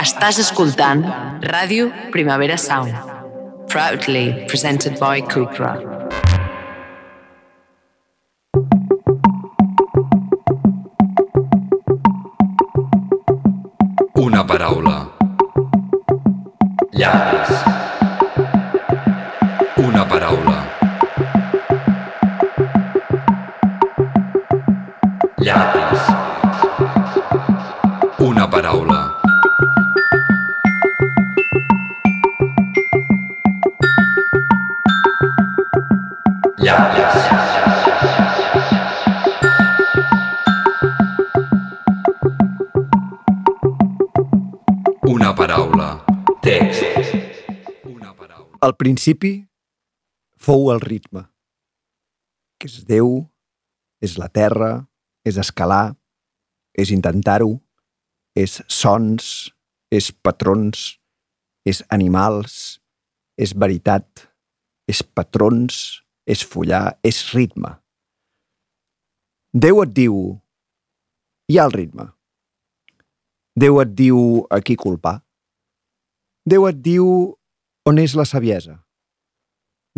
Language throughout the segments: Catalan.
Estàs escoltant Ràdio Primavera Sound. Proudly presented by Cupra. Una paraula. Principi fou el ritme, que és Déu, és la terra, és escalar, és intentar-ho, és sons, és patrons, és animals, és veritat, és patrons, és follar, és ritme. Déu et diu, hi ha el ritme. Déu et diu a qui culpar. Déu et diu on és la saviesa.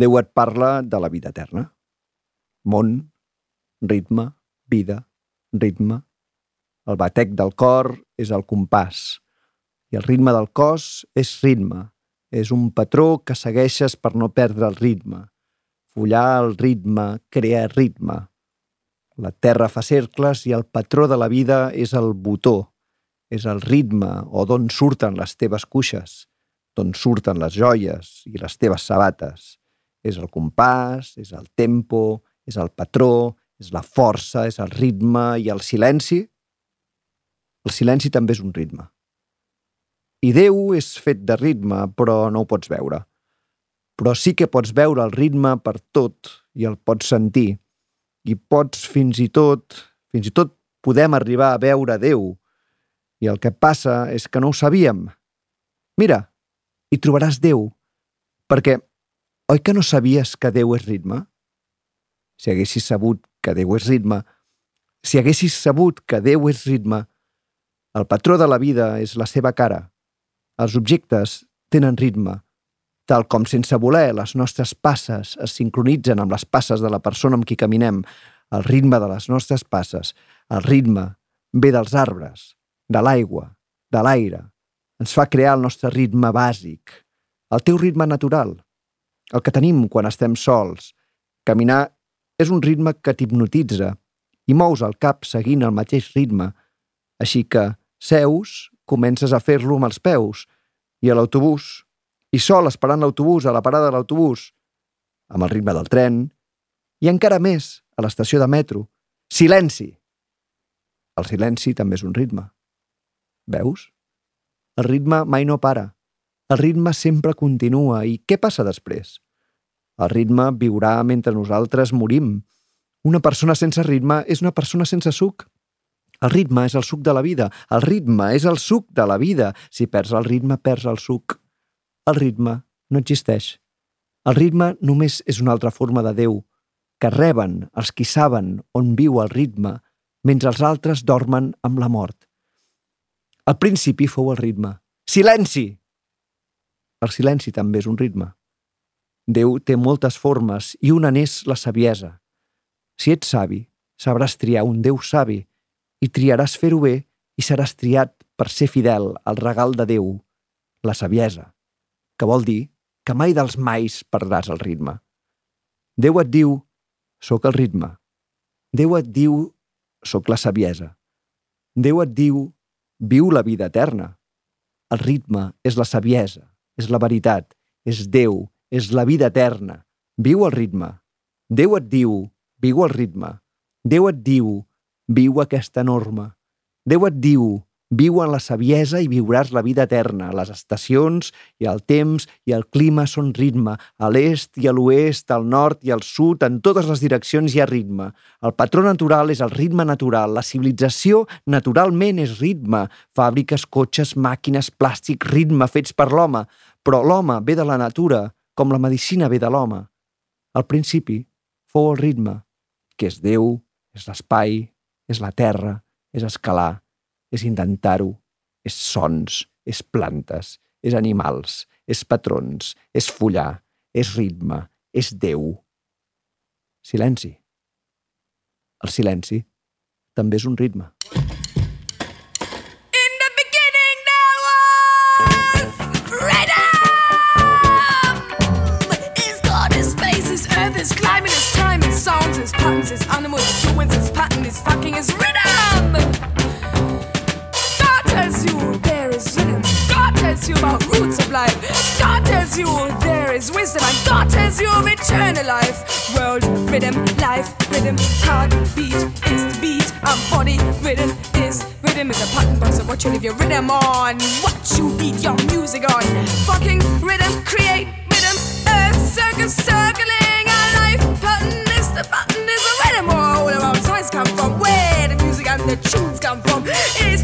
Déu et parla de la vida eterna. Món, ritme, vida, ritme. El batec del cor és el compàs i el ritme del cos és ritme. És un patró que segueixes per no perdre el ritme. Follar el ritme crea ritme. La terra fa cercles i el patró de la vida és el botó, és el ritme o d'on surten les teves cuixes, d'on surten les joies i les teves sabates. És el compàs, és el tempo, és el patró, és la força, és el ritme i el silenci. El silenci també és un ritme. I Déu és fet de ritme, però no ho pots veure. Però sí que pots veure el ritme per tot i el pots sentir. I pots fins i tot, fins i tot podem arribar a veure Déu. I el que passa és que no ho sabíem. Mira, hi trobaràs Déu. Perquè, oi que no sabies que Déu és ritme? Si haguessis sabut que Déu és ritme, si haguessis sabut que Déu és ritme, el patró de la vida és la seva cara. Els objectes tenen ritme, tal com sense voler les nostres passes es sincronitzen amb les passes de la persona amb qui caminem. El ritme de les nostres passes, el ritme, ve dels arbres, de l'aigua, de l'aire. Ens fa crear el nostre ritme bàsic, el teu ritme natural, el que tenim quan estem sols. Caminar és un ritme que t'hipnotitza i mous el cap seguint el mateix ritme, així que seus, comences a fer-lo amb els peus, i a l'autobús, i sol esperant l'autobús a la parada de l'autobús, amb el ritme del tren, i encara més a l'estació de metro. Silenci! El silenci també és un ritme. Veus? El ritme mai no para. El ritme sempre continua. I què passa després? El ritme viurà mentre nosaltres morim. Una persona sense ritme és una persona sense suc. El ritme és el suc de la vida. El ritme és el suc de la vida. Si perds el ritme, perds el suc. El ritme no existeix. El ritme només és una altra forma de Déu, que reben els qui saben on viu el ritme, mentre els altres dormen amb la mort. Al principi fou el ritme. Silenci! El silenci també és un ritme. Déu té moltes formes i una n'és la saviesa. Si ets savi, sabràs triar un Déu savi i triaràs fer-ho bé i seràs triat per ser fidel al regal de Déu, la saviesa, que vol dir que mai dels mais perdràs el ritme. Déu et diu, sóc el ritme. Déu et diu, sóc la saviesa. Déu et diu, viu la vida eterna. El ritme és la saviesa, és la veritat, és Déu, és la vida eterna. Viu el ritme. Déu et diu, viu el ritme. Déu et diu, viu aquesta norma. Déu et diu, viu en la saviesa i viuràs la vida eterna. Les estacions i el temps i el clima són ritme. A l'est i a l'oest, al nord i al sud, en totes les direccions hi ha ritme. El patró natural és el ritme natural. La civilització naturalment és ritme. Fàbriques, cotxes, màquines, plàstic, ritme fets per l'home. Però l'home ve de la natura, com la medicina ve de l'home. Al principi fou el ritme, que és Déu, és l'espai, és la terra, és escalar, és intentar-ho, és sons, és plantes, és animals, és patrons, és follar, és ritme, és Déu. Silenci. El silenci també és un ritme. Earth is climbing, is time, is songs, is patterns, is animals, is ruins, is pattern, is fucking, is rhythm. tells you about roots of life. God tells you there is wisdom, and God tells you of eternal life. World rhythm, life rhythm, heart beat is the beat, and body rhythm is rhythm is a pattern box of what you live your rhythm on, what you beat your music on. Fucking rhythm, create rhythm, earth circle circling, our life pattern is the pattern is the rhythm. Oh, where all the noise come from, where the music and the tunes come from is.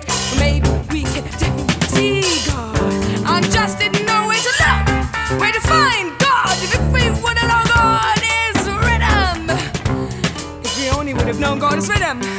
spirit. Maybe we didn't see God. I just didn't know where to look, where to find God. If we would have known God is rhythm, if we only would have known God is rhythm.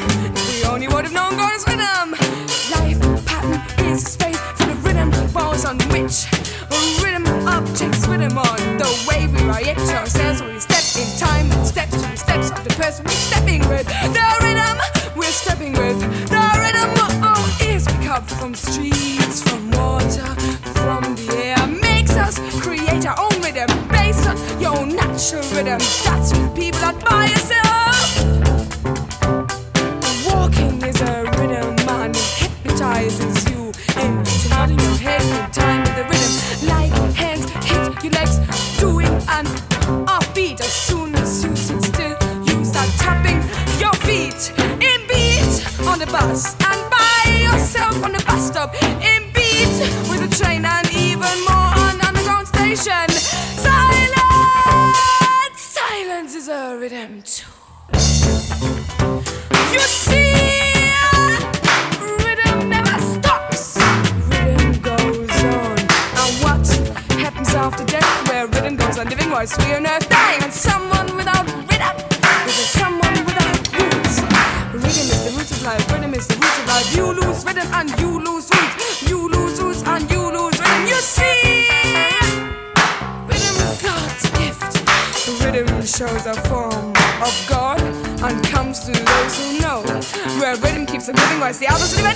That's the Alpha City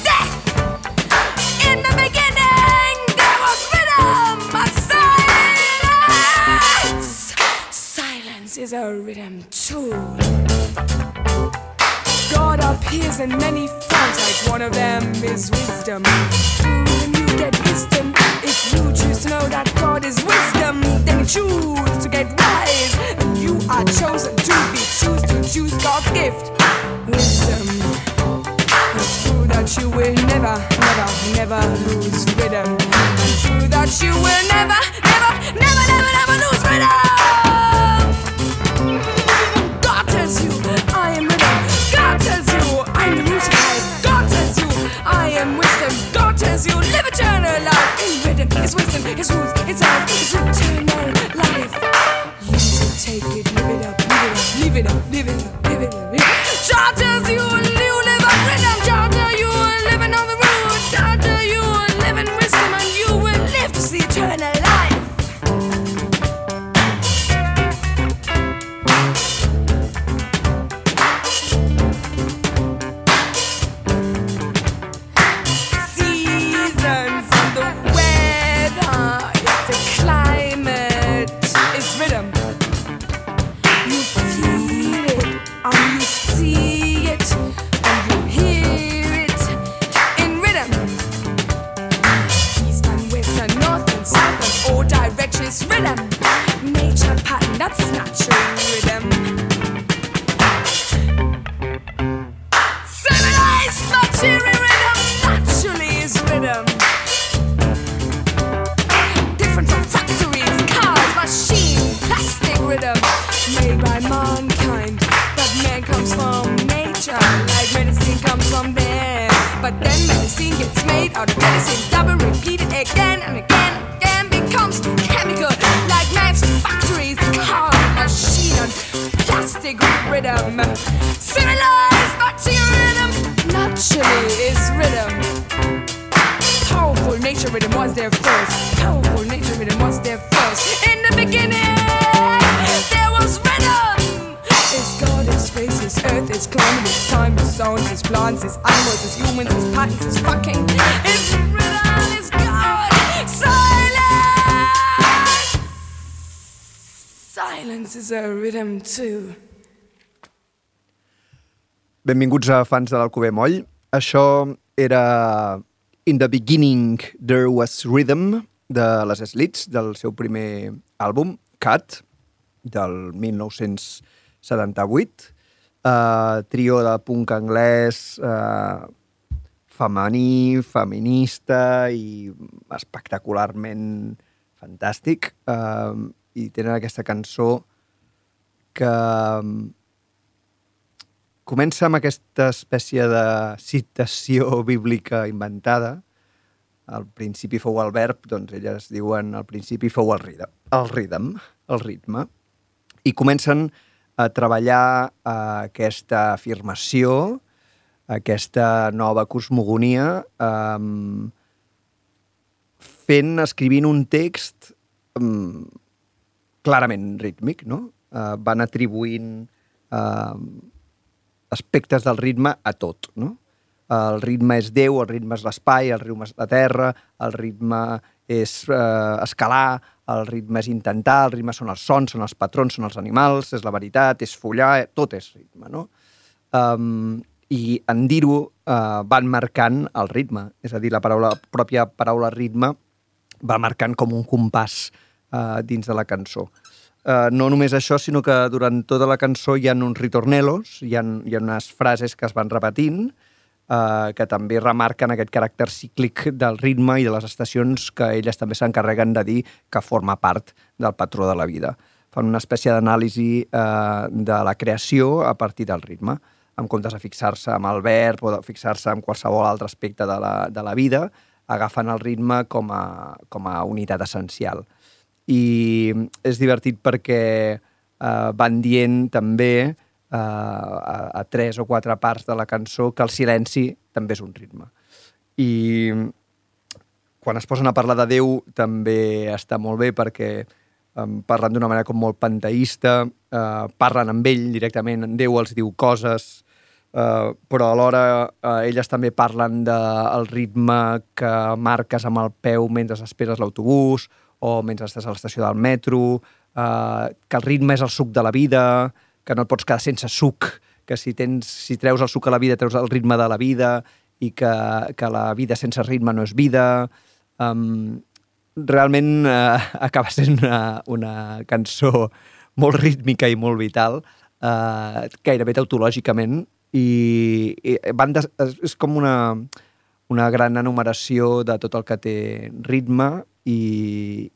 Benvinguts a fans de l'Alcover Moll. Això era In the Beginning There Was Rhythm de les Slits, del seu primer àlbum, Cat, del 1978. Uh, trio de punk anglès uh, femení, feminista i espectacularment fantàstic. Uh, I tenen aquesta cançó que comença amb aquesta espècie de citació bíblica inventada. Al principi fou el verb, doncs elles diuen al principi fou el ritme, el ritme, el ritme. I comencen a treballar eh, aquesta afirmació, aquesta nova cosmogonia, eh, fent, escrivint un text eh, clarament rítmic, no? Eh, van atribuint eh, aspectes del ritme a tot, no? El ritme és Déu, el ritme és l'espai, el ritme és la terra, el ritme és eh, escalar, el ritme és intentar, el ritme són els sons, són els patrons, són els animals, és la veritat, és follar, eh, tot és ritme, no? Um, I en dir-ho uh, van marcant el ritme, és a dir, la paraula, pròpia paraula ritme va marcant com un compàs uh, dins de la cançó. Uh, no només això, sinó que durant tota la cançó hi ha uns ritornelos, hi ha, hi ha unes frases que es van repetint, uh, que també remarquen aquest caràcter cíclic del ritme i de les estacions que elles també s'encarreguen de dir que forma part del patró de la vida. Fan una espècie d'anàlisi uh, de la creació a partir del ritme, en comptes de fixar-se amb el verb o de fixar-se en qualsevol altre aspecte de la, de la vida, agafen el ritme com a, com a unitat essencial i és divertit perquè eh, van dient també eh, a, a tres o quatre parts de la cançó que el silenci també és un ritme. I quan es posen a parlar de Déu també està molt bé perquè eh, parlen d'una manera com molt panteïsta, eh, parlen amb ell directament, en Déu els diu coses, eh, però alhora eh, elles també parlen del de ritme que marques amb el peu mentre esperes l'autobús, o mentre estàs a l'estació del metro, eh, que el ritme és el suc de la vida, que no et pots quedar sense suc, que si, tens, si treus el suc a la vida, treus el ritme de la vida, i que, que la vida sense ritme no és vida. Um, realment uh, acaba sent una, una cançó molt rítmica i molt vital, uh, gairebé tautològicament, i, i van des, és com una, una gran enumeració de tot el que té ritme i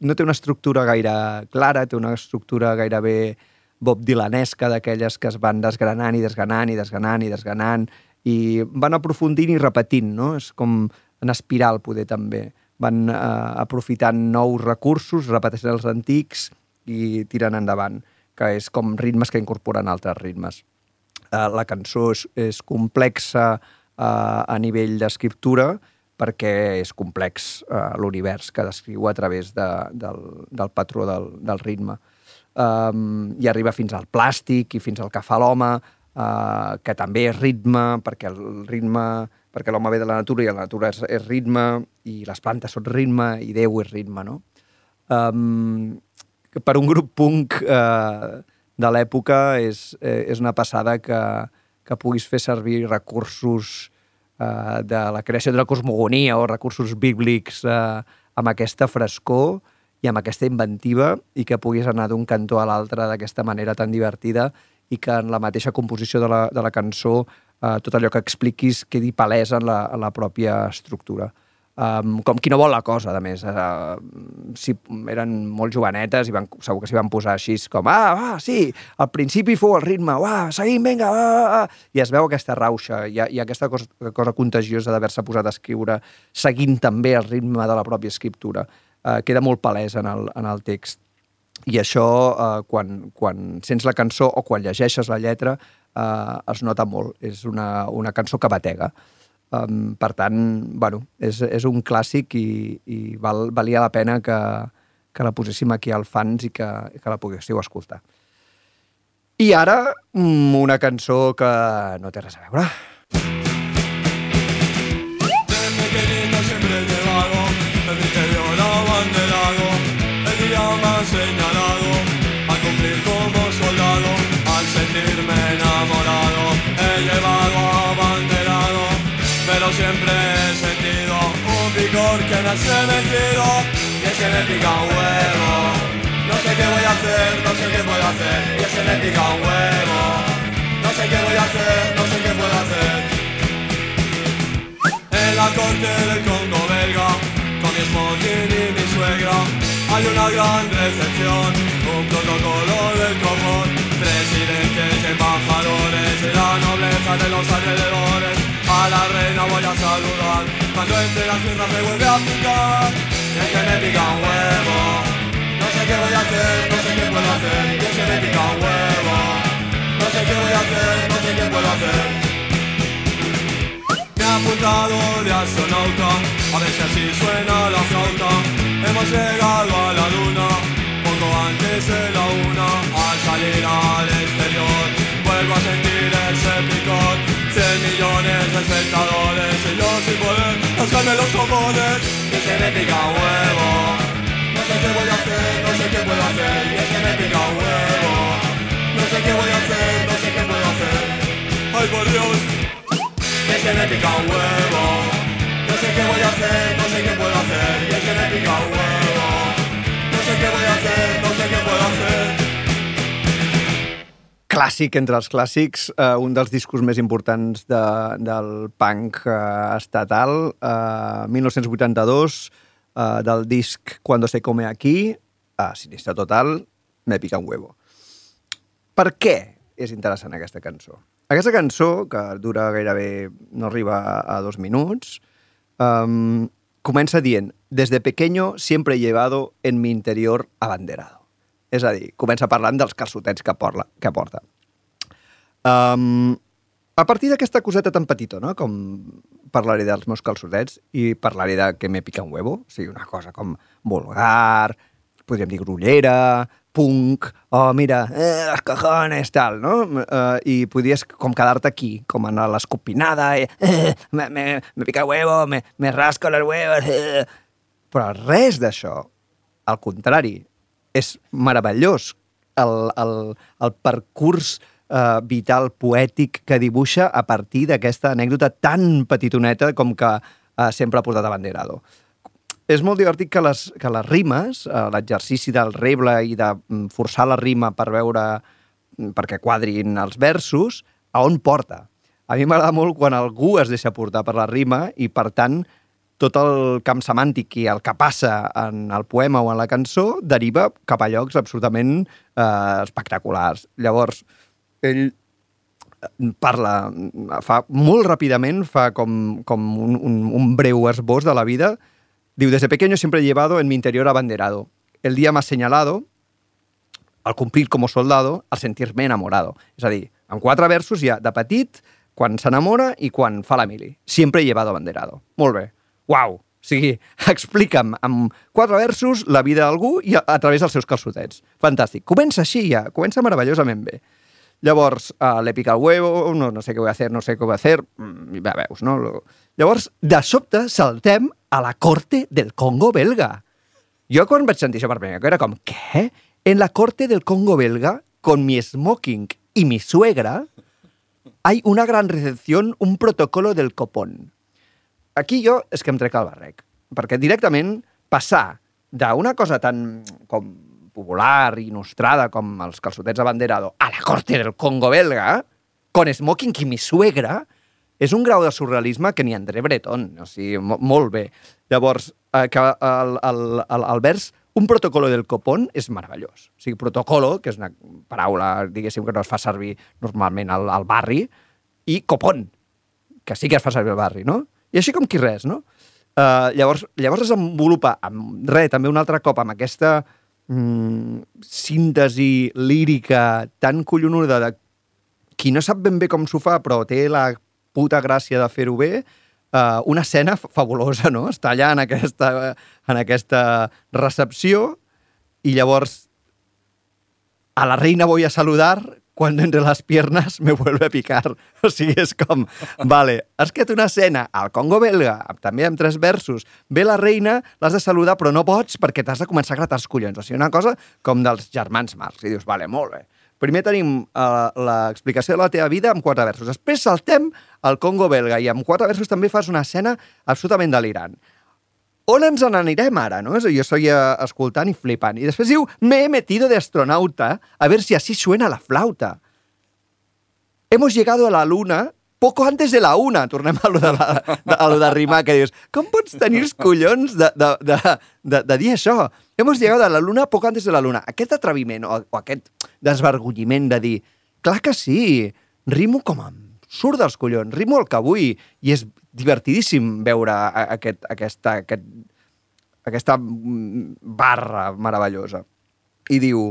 no té una estructura gaire clara, té una estructura gairebé Bob Dylanesca, d'aquelles que es van desgranant i desgranant i desgranant i desgranant i van aprofundint i repetint, no? És com en espiral, poder, també. Van eh, aprofitant nous recursos, repeteixen els antics i tiren endavant, que és com ritmes que incorporen altres ritmes. Eh, la cançó és, és complexa eh, a nivell d'escriptura, perquè és complex eh, l'univers que descriu a través de, del, del patró del, del ritme. Um, I arriba fins al plàstic i fins al que fa l'home, uh, que també és ritme, perquè el ritme perquè l'home ve de la natura i la natura és, és ritme, i les plantes són ritme, i Déu és ritme, no? Um, per un grup punk uh, de l'època és, eh, és una passada que, que puguis fer servir recursos eh, de la creació de la cosmogonia o recursos bíblics eh, amb aquesta frescor i amb aquesta inventiva i que puguis anar d'un cantó a l'altre d'aquesta manera tan divertida i que en la mateixa composició de la, de la cançó eh, tot allò que expliquis quedi palès en la, en la pròpia estructura. Um, com qui no vol la cosa, a més. Uh, si eren molt jovenetes i van, segur que s'hi van posar així com ah, ah, sí, al principi fou el ritme, ah, seguim, vinga, ah, ah, i es veu aquesta rauxa i, i aquesta cosa, cosa contagiosa d'haver-se posat a escriure seguint també el ritme de la pròpia escriptura. Uh, queda molt palès en el, en el text. I això, uh, quan, quan sents la cançó o quan llegeixes la lletra, uh, es nota molt. És una, una cançó que batega. Um, per tant, bueno, és, és un clàssic i, i val, valia la pena que, que la poséssim aquí al fans i que, que la poguéssiu escoltar. I ara, mm, una cançó que no té res a veure. Siempre he sentido un picor que me ha estremecido y es que me pica un huevo. No sé qué voy a hacer, no sé qué puedo hacer y es que me pica un huevo. No sé qué voy a hacer, no sé qué puedo hacer. En la corte del Congo belga, con mi smoking y mi suegra, hay una gran recepción, un protocolo del común, presidentes embajadores y la nobleza de los alrededores. A la reina voy a saludar, cuando entre las piernas me vuelve a picar, y es que me pica un huevo. No sé qué voy a hacer, no sé qué puedo hacer, y es que me pica un huevo. No sé qué voy a hacer, no sé qué puedo hacer. Me ha apuntado de astronauta, a ver si así suena la flauta. Hemos llegado a la luna, poco antes de la una. Al salir al exterior, vuelvo a sentir ese picor. Espectadores y yo sin poder rascarme los cojones. Y se me pica un huevo. No sé qué voy a hacer, no sé qué puedo hacer. Y es que me pica un huevo. No sé qué voy a hacer, no sé qué puedo hacer. Ay, por Dios. Y es que me pica un huevo. No sé qué voy a hacer, no sé qué puedo hacer. Y es que me pica un huevo. No sé qué voy a hacer, no sé qué puedo hacer. Clàssic entre els clàssics, eh, un dels discos més importants de, del punk eh, estatal, eh, 1982, eh, del disc Cuando se come aquí, a Sinistre Total, me pica un huevo. Per què és interessant aquesta cançó? Aquesta cançó, que dura gairebé, no arriba a, a dos minuts, um, comença dient Desde pequeño siempre he llevado en mi interior abanderado. És a dir, comença parlant dels calçotets que, porla, que porta. Um, a partir d'aquesta coseta tan petita, no? com parlaré dels meus calçotets i parlaré de que me pica un huevo, o sigui, una cosa com vulgar, podríem dir grollera, punk, oh, mira, eh, los cojones, tal, no? Uh, I podries com quedar-te aquí, com en l'escopinada, eh, eh, me, me, me pica huevo, me, me rasco los huevos... Eh. Però res d'això, al contrari, és meravellós el, el, el percurs eh, vital poètic que dibuixa a partir d'aquesta anècdota tan petitoneta com que eh, sempre ha portat a Banderado. És molt divertit que les, que les rimes, eh, l'exercici del reble i de mm, forçar la rima per veure mm, perquè quadrin els versos, a on porta. A mi m'agrada molt quan algú es deixa portar per la rima i, per tant, tot el camp semàntic i el que passa en el poema o en la cançó deriva cap a llocs absolutament eh, espectaculars. Llavors, ell parla, fa molt ràpidament, fa com, com un, un, un breu esbós de la vida. Diu, desde pequeño siempre he llevado en mi interior abanderado. El día más señalado, al cumplir como soldado, al sentir-me enamorado. És a dir, en quatre versos hi ha de petit, quan s'enamora i quan fa la mili. Siempre he llevado abanderado. Molt bé. Uau! O sigui, explica'm amb quatre versos la vida d'algú i a, a través dels seus calçotets. Fantàstic. Comença així ja, comença meravellosament bé. Llavors, uh, le pica el huevo, no, no sé què vull fer, no sé què vull fer, mm, ja veus, no? Llavors, de sobte, saltem a la corte del Congo belga. Jo quan vaig sentir això per primer era com, què? En la corte del Congo belga, con mi smoking y mi suegra, hay una gran recepción, un protocolo del copón. Aquí jo és que em trec el barrec, perquè directament passar d'una cosa tan com popular i nostrada com els calçotets abanderado a la corte del Congo belga, con smoking y mi suegra, és un grau de surrealisme que ni André Breton, o sigui, mo molt bé. Llavors, eh, que el, el, el, el vers un protocolo del copón és meravellós. O sigui, protocolo, que és una paraula, diguéssim, que no es fa servir normalment al, al barri, i copón, que sí que es fa servir al barri, no? I així com qui res, no? Uh, llavors, llavors desenvolupa, amb, re, també un altre cop, amb aquesta mm, síntesi lírica tan collonuda de qui no sap ben bé com s'ho fa, però té la puta gràcia de fer-ho bé, uh, una escena fa- fabulosa, no? Està allà en aquesta, en aquesta recepció i llavors a la reina voy a saludar cuando entre las piernas me vuelve a picar. O sigui, és com, vale, has creat una escena al Congo belga, també amb tres versos, ve la reina, l'has de saludar, però no pots perquè t'has de començar a gratar els collons. O sigui, una cosa com dels germans Marx. I dius, vale, molt bé. Primer tenim uh, l'explicació de la teva vida amb quatre versos. Després saltem al Congo belga i amb quatre versos també fas una escena absolutament delirant. On ens n'anirem ara, no? A Jo uh, escoltant i flipant. I després diu, me he metido de astronauta a ver si así suena la flauta. Hemos llegado a la luna poco antes de la una. Tornem a lo de, la, de, a lo de rimar, que dius, com pots tenir els collons de, de, de, de, de dir això? Hemos llegado a la luna poco antes de la luna. Aquest atreviment o, o aquest desvergonyiment de dir, clar que sí, rimo com em surt dels collons, rimo el que vull, i és divertidíssim veure aquest, aquesta, aquest, aquesta barra meravellosa. I diu,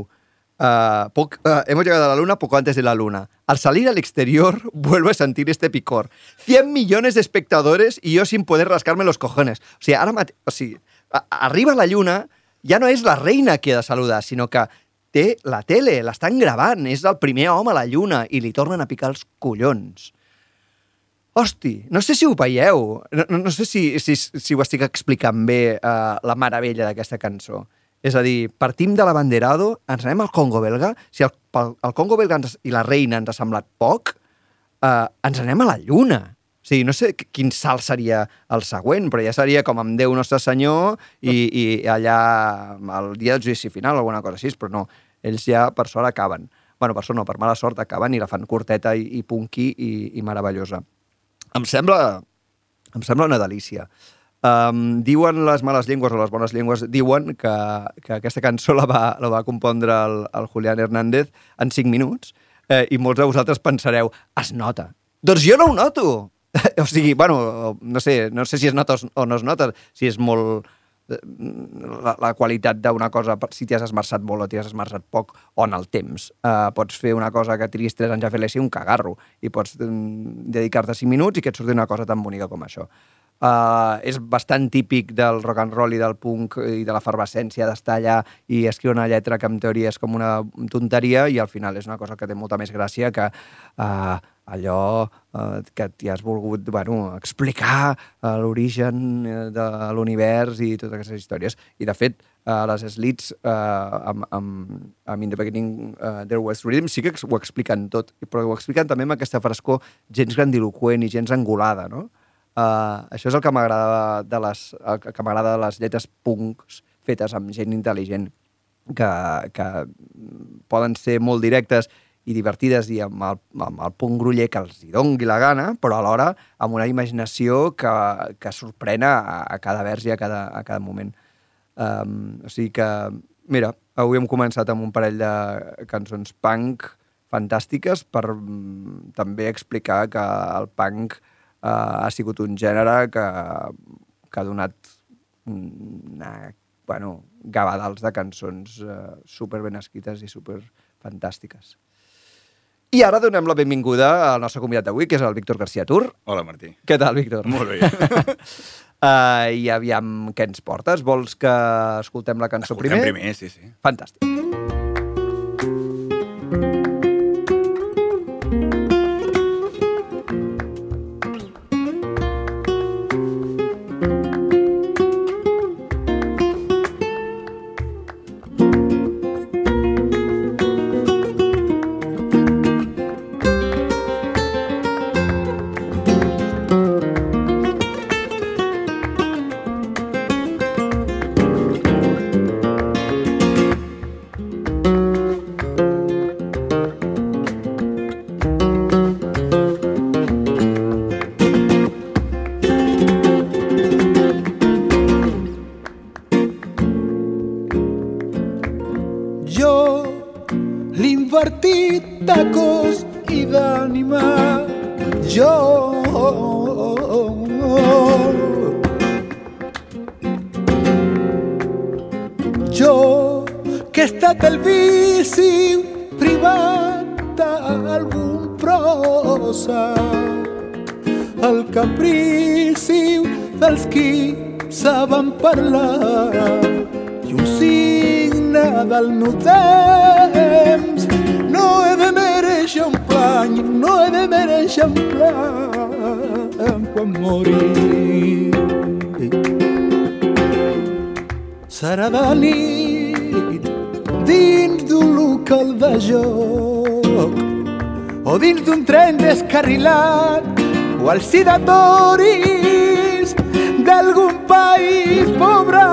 uh, poc, uh, hemos llegado a la luna poco antes de la luna. Al salir al exterior vuelvo a sentir este picor. 100 millones de espectadores y yo sin poder rascarme los cojones. O ara mate... o arriba la lluna ja no és la reina qui ha de sinó que té la tele, l'estan gravant, és el primer home a la lluna i li tornen a picar els collons. Hosti, no sé si ho veieu, no, no, sé si, si, si ho estic explicant bé, uh, la meravella d'aquesta cançó. És a dir, partim de l'abanderado, ens anem al Congo belga, si el, el Congo belga ens, i la reina ens ha semblat poc, uh, ens anem a la lluna. O sigui, no sé qui- quin salt seria el següent, però ja seria com amb Déu Nostre Senyor i, i allà el dia del judici final alguna cosa així, però no, ells ja per sort acaben. bueno, per sort no, per mala sort acaben i la fan curteta i, i punky i, i meravellosa. Em sembla, em sembla una delícia. Um, diuen les males llengües o les bones llengües, diuen que, que aquesta cançó la va, la va compondre el, el Julián Hernández en 5 minuts eh, i molts de vosaltres pensareu, es nota. Doncs jo no ho noto! o sigui, bueno, no sé, no sé si es nota o no es nota, si és molt la, la qualitat d'una cosa, si t'hi has esmerçat molt o t'hi has esmerçat poc, o en el temps. Uh, pots fer una cosa que triguis 3 anys a fer-la i un cagarro, i pots mm, dedicar-te 5 minuts i que et surti una cosa tan bonica com això. Uh, és bastant típic del rock and roll i del punk i de l'efervescència d'estar allà i escriure una lletra que en teoria és com una tonteria i al final és una cosa que té molta més gràcia que uh, allò uh, que t'hi has volgut bueno, explicar uh, l'origen eh, de l'univers i totes aquestes històries. I de fet, uh, les Slits uh, amb, amb, amb In the Beginning uh, There Was Rhythm sí que ho expliquen tot, però ho expliquen també amb aquesta frescor gens grandiloquent i gens angulada, no? Uh, això és el que m'agrada de les, el que m'agrada de les lletres punks fetes amb gent intel·ligent que, que poden ser molt directes i divertides i amb el, amb el punt gruller que els hi dongui la gana, però alhora amb una imaginació que, que sorprèn a, a cada vers i a cada, a cada moment. Um, o sigui que, mira, avui hem començat amb un parell de cançons punk fantàstiques per mm, també explicar que el punk uh, ha sigut un gènere que, que ha donat una, bueno, gavadals de cançons uh, super ben escrites i super fantàstiques. I ara donem la benvinguda al nostre convidat d'avui, que és el Víctor García Tur. Hola, Martí. Què tal, Víctor? Molt bé. Uh, I aviam què ens portes. Vols que escoltem la cançó Escoltem primer? primer, sí, sí. Fantàstic. Jo, tren descarrilat o al si de toris d'algun país. Pobre,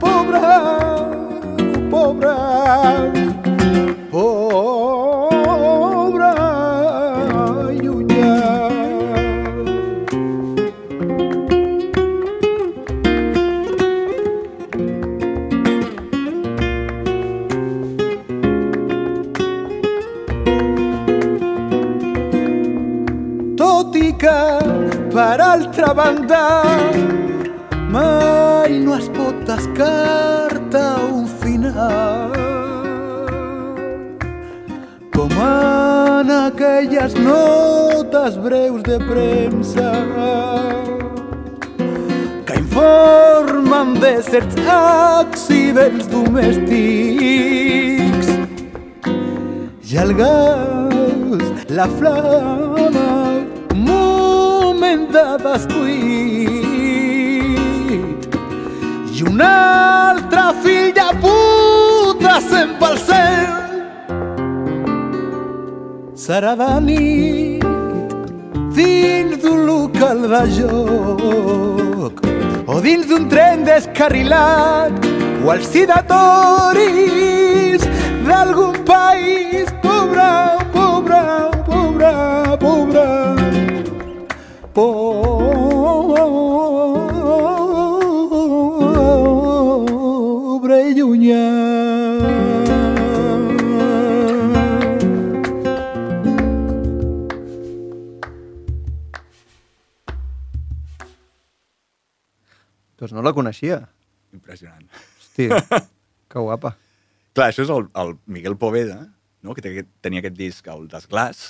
pobre, pobre, pobre, pot descartar un final com en aquelles notes breus de premsa que informen de certs accidents domèstics i el gas, la flama, un moment de descuit. Un altre fill de puta se'n pel cel. Serà de nit dins d'un local de joc o dins d'un tren descarrilat o al si de toris d'algun país pobre, pobre, pobre, pobre, pobre no la coneixia. Impressionant. Hòstia, que guapa. Clar, això és el, el Miguel Poveda, no? que té, tenia aquest disc, el Desglàs,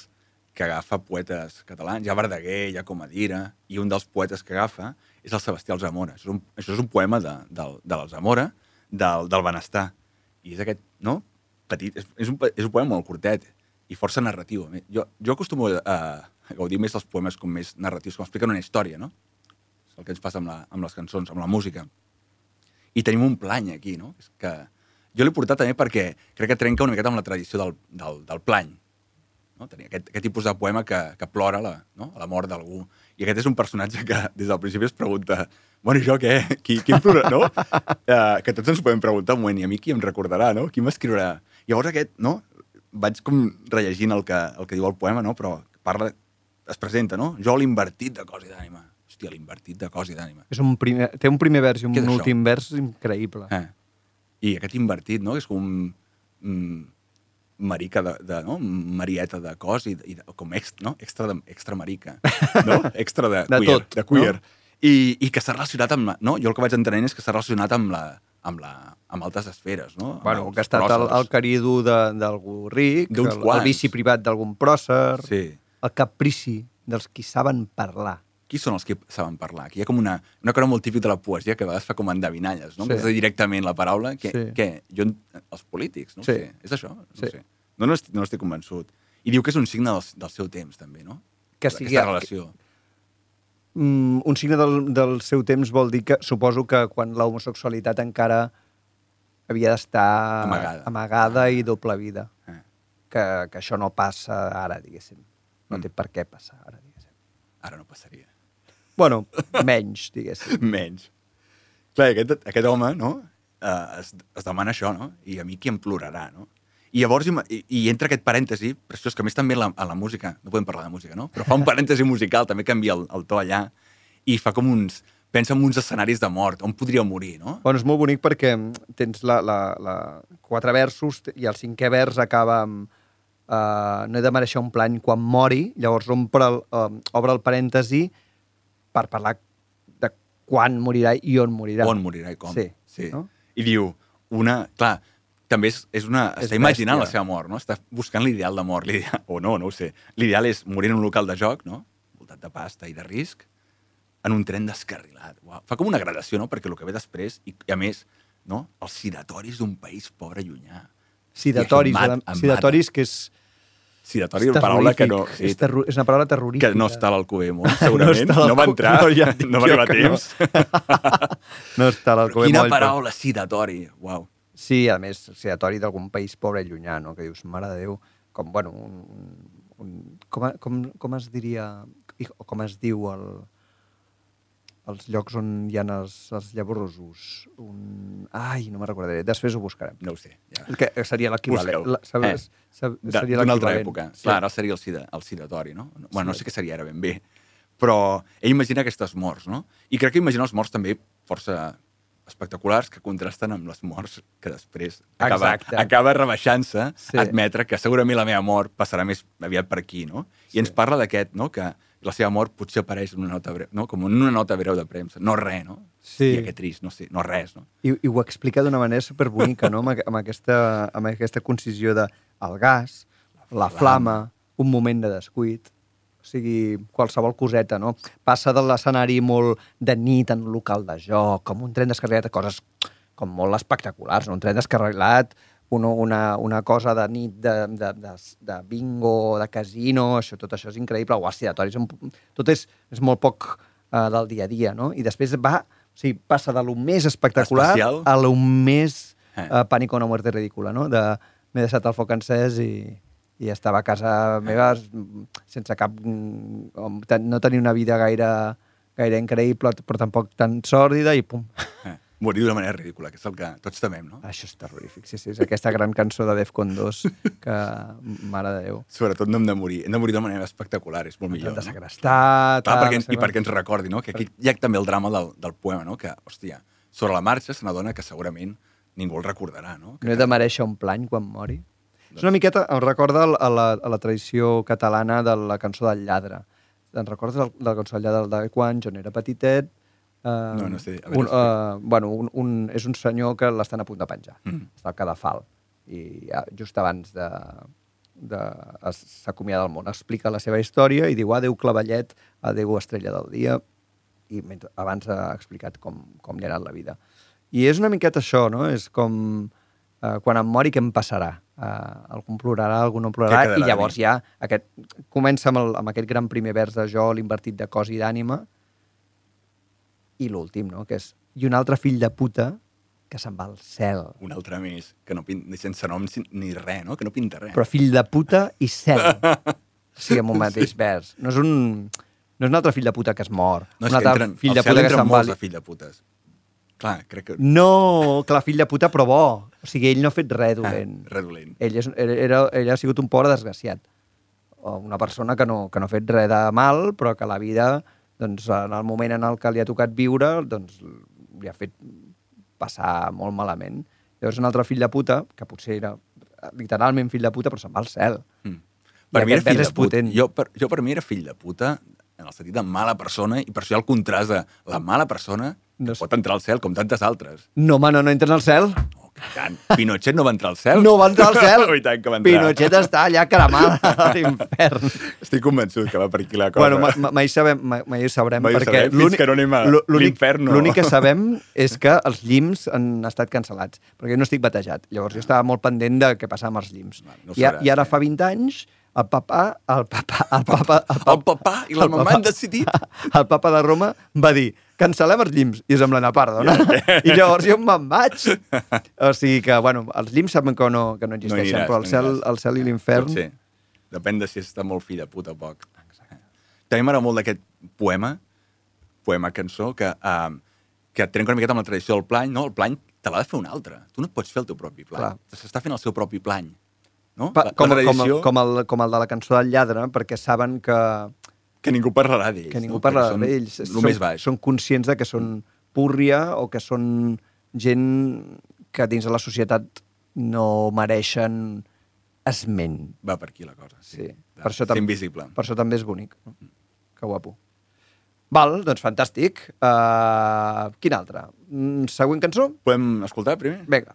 que agafa poetes catalans, ha Verdaguer, ha Comadira, i un dels poetes que agafa és el Sebastià Alzamora. Això és un, això és un poema de, del, de l'Alzamora, del, del benestar. I és aquest, no? Petit, és, és, un, és un poema molt curtet i força narratiu. Jo, jo acostumo a, a gaudir més dels poemes com més narratius, com expliquen una història, no? El que ens passa amb, la, amb les cançons, amb la música. I tenim un plany aquí, no? És que jo l'he portat també perquè crec que trenca una miqueta amb la tradició del, del, del plany. No? Tenir aquest, aquest tipus de poema que, que plora la, no? la mort d'algú. I aquest és un personatge que des del principi es pregunta bueno, i jo què? Qui, qui em plora, no? uh, que tots ens podem preguntar un moment, i a mi qui em recordarà, no? Qui m'escriurà? Llavors aquest, no? Vaig com rellegint el que, el que diu el poema, no? Però parla, es presenta, no? Jo l'invertit de cos i d'ànima. Hòstia, l'invertit de cos i d'ànima. És un primer, té un primer vers i un això? últim vers increïble. Eh. I aquest invertit, no? És com un mm, marica de, de, no? Marieta de cos i, i de, com extra, no? Extra, de, extra marica, no? Extra de, De queer, tot, de queer. no? I, I que s'ha relacionat amb la, no? Jo el que vaig entenent és que s'ha relacionat amb la, amb la, amb altres esferes, no? Bueno, que ha estat el, pròcers. el carido de- d'algú ric, el, el quants. vici privat d'algun pròcer, Sí. el caprici dels qui saben parlar. Qui són els que saben parlar? Aquí hi ha com una, una cosa molt típica de la poesia que a vegades fa com endevinalles, no? Sí. Sí. És directament la paraula. Que, Sí. que jo, els polítics, no Sí. sé. És això? No Sí. sé. No, no, estic, no estic convençut. I diu que és un signe del, del seu temps, també, no? Que sigui- Aquesta relació. Mm, un signe del, del seu temps vol dir que suposo que quan l'homosexualitat encara havia d'estar Amagada. amagada i doble vida. Eh. Que, que això no passa ara, diguéssim. No Mm. té per què passar ara, diguéssim. Ara no passaria. Bueno, menys, diguéssim. Menys. Clar, aquest, aquest home, no?, eh, es, es demana això, no? I a mi qui em plorarà, no? I llavors hi, i, i entra aquest parèntesi, preciós, que a més també la, a la música, no podem parlar de música, no? Però fa un parèntesi musical, també canvia el, el to allà, i fa com uns... Pensa en uns escenaris de mort, on podria morir, no? Bueno, és molt bonic perquè tens la, la, la quatre versos i el cinquè vers acaba amb uh, no he de mereixer un plany quan mori, llavors el, uh, obre el parèntesi per parlar de quan morirà i on morirà. On morirà i com. Sí. sí. No? I diu, una... Clar, també és, és una... És està imaginant bèstia. la seva mort, no? Està buscant l'ideal de mort. O no, no ho sé. L'ideal és morir en un local de joc, no? Voltat de pasta i de risc, en un tren descarrilat. Uau. Fa com una gradació, no? Perquè el que ve després, i, i a més, no? Els sidatoris d'un país pobre llunyà. Sidatoris, mat- sidatoris que és, Sidatori, és una paraula que no... és, terro és una paraula terrorífica. que no està a l'Alcover segurament. està a no, va entrar, no, no, ja no va arribar a que no. temps. No està a l'Alcover Quina Moll, però- paraula, sidatori. Uau. Sí, a més, sedatori d'algun país pobre i llunyà, no? que dius, mare de Déu, com, bueno, un, un, com, com, com es diria, com es diu el, els llocs on hi ha els, els llavorosos? Un... Ai, no me'n recordaré, després ho buscarem. No ho sé. Ja. Que seria l'equivalent. La- Sabes? Eh, Sab- seria D'una altra època. Sí. Clar, ara seria el, sida, el sidatori, no? no bueno, no sé què seria ara ben bé. Però ell imagina aquestes morts, no? I crec que imagina les morts també força espectaculars que contrasten amb les morts que després acaba, Exacte. acaba rebaixant-se Sí. admetre que segurament la meva mort passarà més aviat per aquí, no? I ens parla d'aquest, no?, que la seva mort potser apareix en una nota breu, no? com en una nota breu de premsa. No res, no? Sí. Hòstia, que trist, no sé, no res, no? I, I ho explica d'una manera superbonica, no? amb, amb, aquesta, amb aquesta concisió de el gas, la flama, un moment de descuit, o sigui, qualsevol coseta, no? Passa de l'escenari molt de nit en un local de joc, com un tren descarregat, coses com molt espectaculars, no? un tren descarregat, una, una, una cosa de nit de, de, de, de bingo, de casino, això, tot això és increïble, o acidatoris, tot és, és molt poc uh, del dia a dia, no? I després va, o sigui, passa de lo més espectacular Especial. a lo més Eh. uh, pànic o una muerte ridícula, no? De m'he deixat el foc encès i, i estava a casa meva mm, sense cap... mm, No tenia una vida gaire, gaire increïble, però tampoc tan sòrdida i pum. Eh, morir d'una manera ridícula, que és el que tots temem, no? Això és terrorífic, sí, sí, és aquesta gran cançó de Defcon 2 que, mare de Déu, Sobretot no hem de morir. Hem de morir d'una manera espectacular, és molt millor. de No? Clar, perquè, I perquè ens recordi, no? Que aquí hi ha també el drama del, del poema, no? Que, hòstia, sobre la marxa se n'adona que segurament ningú el recordarà, no? Que, No he de mereixer un plany quan mori? És una miqueta, em recorda a la, a la tradició catalana de la cançó del lladre. Em recordes el- la cançó del lladre de quan jo n'era petitet? Uh, No, no sé, a veure, un, uh, bueno, un, un, és un senyor que l'estan a punt de penjar. Mm. Està al cadafal. I ja, just abans de, de s'acomiada del món. Explica la seva història i diu adeu clavellet, adeu estrella del dia, i mentre, abans ha explicat com, com li ha anat la vida. I és una miqueta això, no? És com eh, quan em mori què em passarà? Eh, algú em plorarà, algú no em plorarà, i llavors ja aquest, comença amb, el, amb aquest gran primer vers de jo, l'invertit de cos i d'ànima, i l'últim, no? Que és i un altre fill de puta que se'n va al cel. Un altre més, que no pin... sense nom ni res, no? Que no pinta res. Però fill de puta i cel. sigui, en un mateix vers. No és un... No és un altre fill de puta que es mor. no, és un que altre entren, fill al de puta que se'n va... de fill de putes. Clar, crec que... No, clar, fill de puta, però bo. O sigui, ell no ha fet res dolent. Ah, res dolent. Ell, és, era, era, ell ha sigut un pobre desgraciat. O una persona que no, que no ha fet res de mal, però que la vida, doncs, en el moment en el que li ha tocat viure, doncs, li ha fet passar molt malament. Llavors, un altre fill de puta, que potser era literalment fill de puta, però se'n va al cel. Mm. I Per mi era fill de puta. potent. Jo per, jo per mi era fill de puta en el sentit de mala persona i per això hi ha el contrast de la mala persona No sé. pot entrar al cel com tantes altres. No, home, no, no entres al cel. Tant. Pinochet no va entrar al cel? No va entrar al cel. I tant que va entrar. Pinochet està allà cremat a l'infern. Estic convençut que va per aquí la cosa. Bueno, ma- ma- mai, sabem, mai, mai ho sabrem, Mai ho perquè sabrem, fins que no anem a l'infern, no. L'únic que sabem és que els llims han estat cancel·lats, perquè jo no estic batejat. Llavors jo estava molt pendent de què passava amb els llims. No ho I, I ara eh? fa 20 anys, el papà, el papà, el papà, el papà, El papà i la mamà papà- han decidit. El papa de Roma va dir cancel·lem els llims. I és amb la perdona. I llavors jo me'n vaig. O sigui que, bueno, els llims saben que no, que no existeixen, aniràs, però el no cel, el cel i l'infern... Ser. Depèn de si està molt fill de puta o poc. També m'agrada molt d'aquest poema, poema cançó, que, uh, que trenca una miqueta amb la tradició del plany. No, el plany te l'ha de fer un altre. Tu no et pots fer el teu propi plany. S'està fent el seu propi plany. No? Pa, La- com, la com, tradició, com, el, com el de la cançó del lladre, perquè saben que, que ningú parlarà d'ells. que ningú no? parla Perquè són d'ells. El Són, són conscients de que són púrria o que són gent que dins de la societat no mereixen esment. Va per aquí la cosa. Sí. Sí. De Per això, ser tam invisible. per això també és bonic. No? Que guapo. Val, doncs fantàstic. Uh, quin altre? Mm, següent cançó? Podem escoltar primer? Vinga.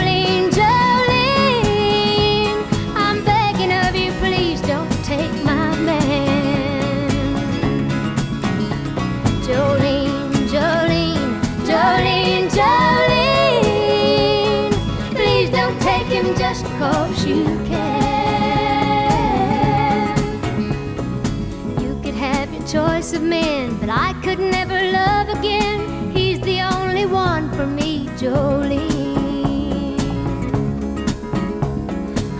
Jolene.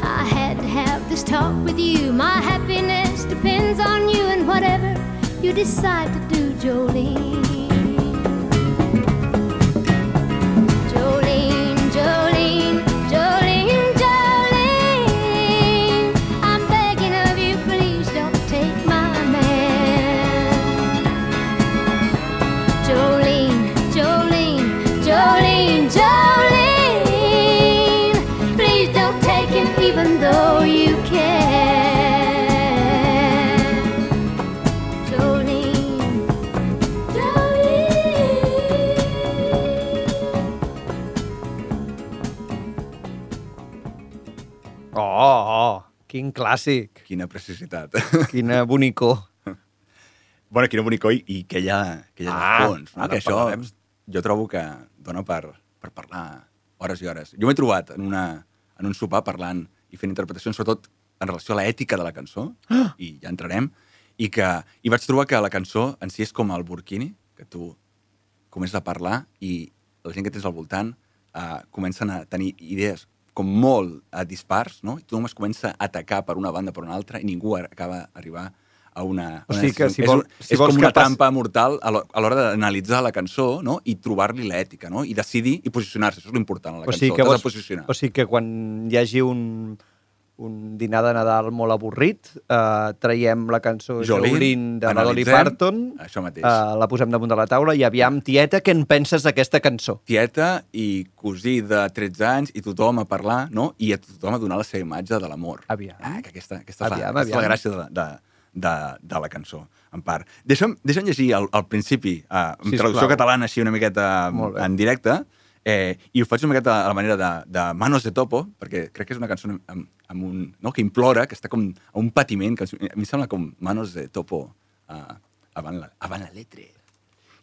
I had to have this talk with you. My happiness depends on you and whatever you decide to do, Jolene. Oh, oh, quin clàssic. Quina precisitat. Quina bonicó. bueno, quina bonicó i, i que hi ha, que hi ha Ah, fons. No? ara Que això parlarem. jo trobo que dona per, per parlar hores i hores. Jo m'he trobat en, una, en un sopar parlant i fent interpretacions, sobretot en relació a l'ètica de la cançó, Ah! i ja entrarem, i que i vaig trobar que la cançó en si és com el burkini, que tu comences a parlar i la gent que tens al voltant eh, comencen a tenir idees com molt eh, dispars, no? I tu només comença a atacar per una banda per una altra i ningú arriba a arribar a una... O sigui que si vol- és, si és vols com que una passi- trampa mortal a l'ho- a l'hora d'analitzar la cançó no? i trobar-li l'ètica, no? I decidir i posicionar-se. Això és l'important a la O cançó. sigui, que de vols, posicionar. o sigui que quan hi hagi un, un dinar de Nadal molt avorrit, eh, traiem la cançó Jolene, Jolene de la Dolly Parton, això mateix. eh, la posem damunt de la taula i aviam, tieta, què en penses d'aquesta cançó? tieta i cosí de 13 anys i tothom a parlar, no? I a tothom a donar la seva imatge de l'amor. Aviam. Ah, que aquesta, aquesta, és, Aviam, la, aquesta és la aviam. gràcia de, de, de, de la cançó, en part. Deixa'm, deixa'm llegir al, al principi, eh, en Sisplau. traducció catalana, així una miqueta en directe, eh, i ho faig una miqueta a la manera de, de Manos de Topo, perquè crec que és una cançó amb, amb un, no, que implora, que està com a un patiment, que a mi em sembla com Manos de Topo eh, avant, la, avant la letre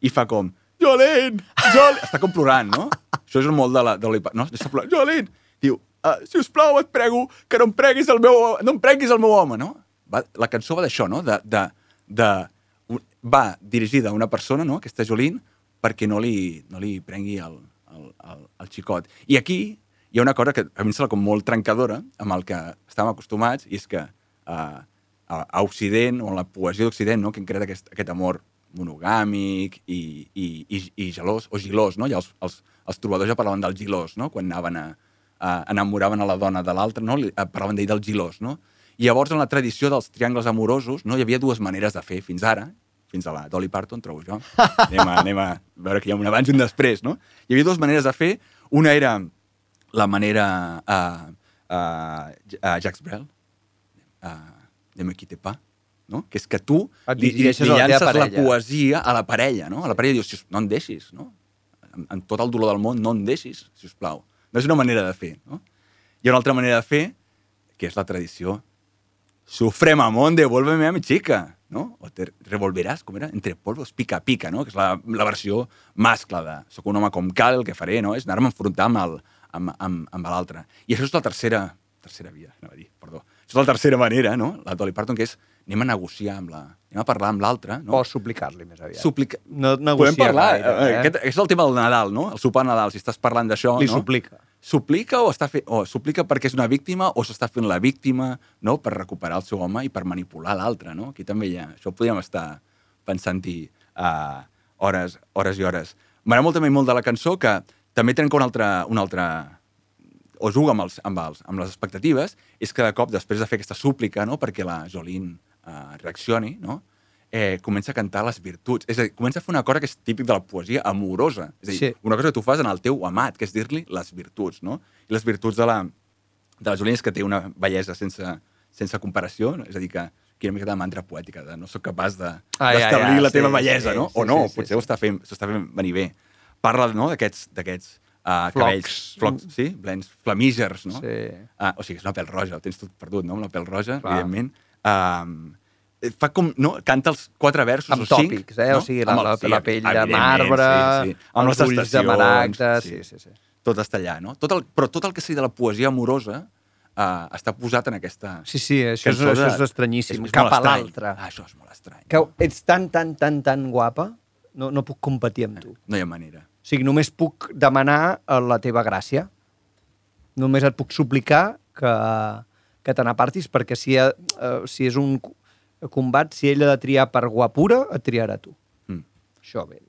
i fa com, Jolene, Jolene, està com plorant, no? Això és molt de la... De la no? Està plorant, Jolene, diu, uh, si us plau, et prego que no em preguis el meu, no em preguis el meu home, no? Va, la cançó va d'això, no? De, de, de, un- va dirigida a una persona, no? Aquesta Jolene, perquè no li, no li prengui el, el, el, el xicot. I aquí hi ha una cosa que a mi em sembla com molt trencadora amb el que estàvem acostumats, i és que uh, a, a Occident, o en la poesia d'Occident, no? que han creat aquest, aquest amor monogàmic i, i, i, i gelós, o gilós, no? Ja els, els, els trobadors ja parlaven del gilós, no? Quan anaven a, a enamoraven a la dona de l'altre, no? Eh, Parlaven d'ell del gilós, no? I llavors, en la tradició dels triangles amorosos, no? hi havia dues maneres de fer fins ara, fins a la Dolly Parton, trobo jo. anem, a, anem a veure que hi ha un abans i un després, no? Hi havia dues maneres de fer. Una era la manera uh, uh, uh, Jacques Brel, uh, me quitte pas, no? que és que tu Et li, li, li a la teva llances la parella. poesia a la parella, no? A la parella dius, "Si us- no em deixis, no? Amb, amb tot el dolor del món, no em deixis, si us plau. No és una manera de fer, no? Hi ha una altra manera de fer, que és la tradició. Sufre mamón, devuélveme a mi chica, no? O te revolveràs, com era? Entre polvos, pica pica, no? Que és la, la versió mascle de soc un home com cal, el que faré, no? És anar-me a enfrontar amb el- amb, amb, amb l'altre. I això és la tercera, tercera via, anava a dir, perdó. Això és la tercera manera, no? La Dolly Parton, que és anem a negociar amb la... anem a parlar amb l'altre, no? O suplicar-li més aviat. Suplica... No Podem negocia parlar. gaire, eh? Aquest, aquest és el tema del Nadal, no? El sopar Nadal, si estàs parlant d'això, Li no? suplica. Suplica o, està fe... o suplica perquè és una víctima o s'està fent la víctima no? per recuperar el seu home i per manipular l'altre, no? Aquí també hi ha... Això podríem estar pensant-hi uh, hores, hores i hores. M'agrada molt també molt de la cançó que també trenca un altre, un altre o juga amb, els, amb, els, amb les expectatives, és cada cop, després de fer aquesta súplica, no? perquè la Jolín eh, reaccioni, no? Eh, comença a cantar les virtuts. És a dir, comença a fer una cosa que és típic de la poesia amorosa. És a dir, Sí. una cosa que tu fas en el teu amat, que és dir-li les virtuts, no? I les virtuts de la, de la Jolín és que té una bellesa sense, sense comparació, no? és a dir, que ha una mica de mantra poètica, de no sóc capaç de- Ah, ja, d'establir ja, la teva sí, bellesa, sí, no? sí, o no, sí, potser sí. ho està fent, s'ho està fent venir bé. Parla no, d'aquests d'aquests uh, Flocs. cabells, flocs, sí, blens, flamígers, no? Sí. Uh, o sigui, és una pèl roja, ho tens tot perdut, no? Amb la pèl roja, Clar. evidentment. Um, fa com, no? Canta els quatre versos Amb o cinc. tòpics, eh? No? O sigui, la, la, el- la pell de marbre, sí, sí. Amb els ulls de maragda... Sí, sí, sí. Tot està allà, no? Tot el, però tot el que sigui de la poesia amorosa uh, està posat en aquesta... Sí, sí, això és, això és estranyíssim. és Cap molt a l'altre. Ah, això és molt estrany. Que ets tan, tan, tan, tan guapa, no, no puc competir amb tu. No hi ha manera. O sigui, només puc demanar eh, la teva gràcia. Només et puc suplicar que, que te n'apartis, perquè si, ha, eh, si és un co- combat, si ell ha de triar per guapura, et triarà tu. Mm. Això bé.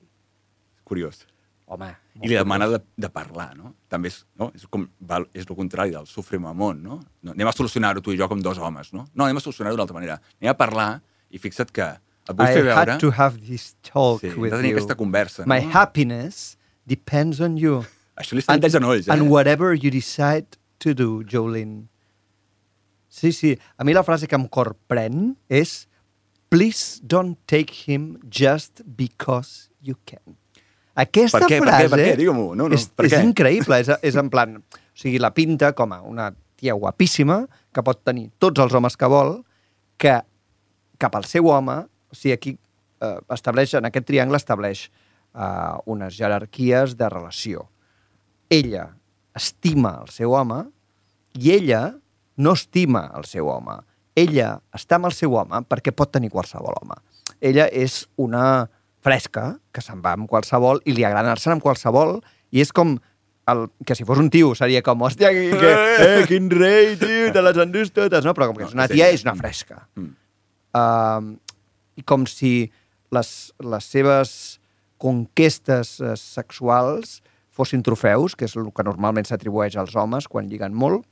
Curiós. Home, I li demana de, de parlar, no? També és, no? és, com, val, és el contrari del sofre mamón, no? no anem a solucionar-ho tu i jo com dos homes, no? No, anem a solucionar-ho d'una altra manera. Anem a parlar i fixa't que et vull I fer veure... had to have this talk Sí, with de tenir you. aquesta conversa, My no? happiness depends on you. Això li està en genolls, eh? And whatever you decide to do, Jolene. Sí, sí. A mi la frase que em corprèn és Please don't take him just because you can. Aquesta Per què? Per què? frase Per què? Digue-m'ho. No, no, és, per és què? increïble. És, és en plan... O sigui, la pinta com a una tia guapíssima que pot tenir tots els homes que vol, que cap al seu home, o sigui, aquí eh, estableix, en aquest triangle estableix eh, unes jerarquies de relació. Ella estima el seu home i ella no estima el seu home. Ella està amb el seu home perquè pot tenir qualsevol home. Ella és una fresca que se'n va amb qualsevol i li agrada anar-se'n amb qualsevol i és com el, que si fos un tio seria com, hòstia, que, que, eh, quin rei, tio, te les endús totes, no? Però com que és una tia, és una fresca. Mm. Uh, I com si les, les seves conquestes eh, sexuals fossin trofeus, que és el que normalment s'atribueix als homes quan lliguen molt,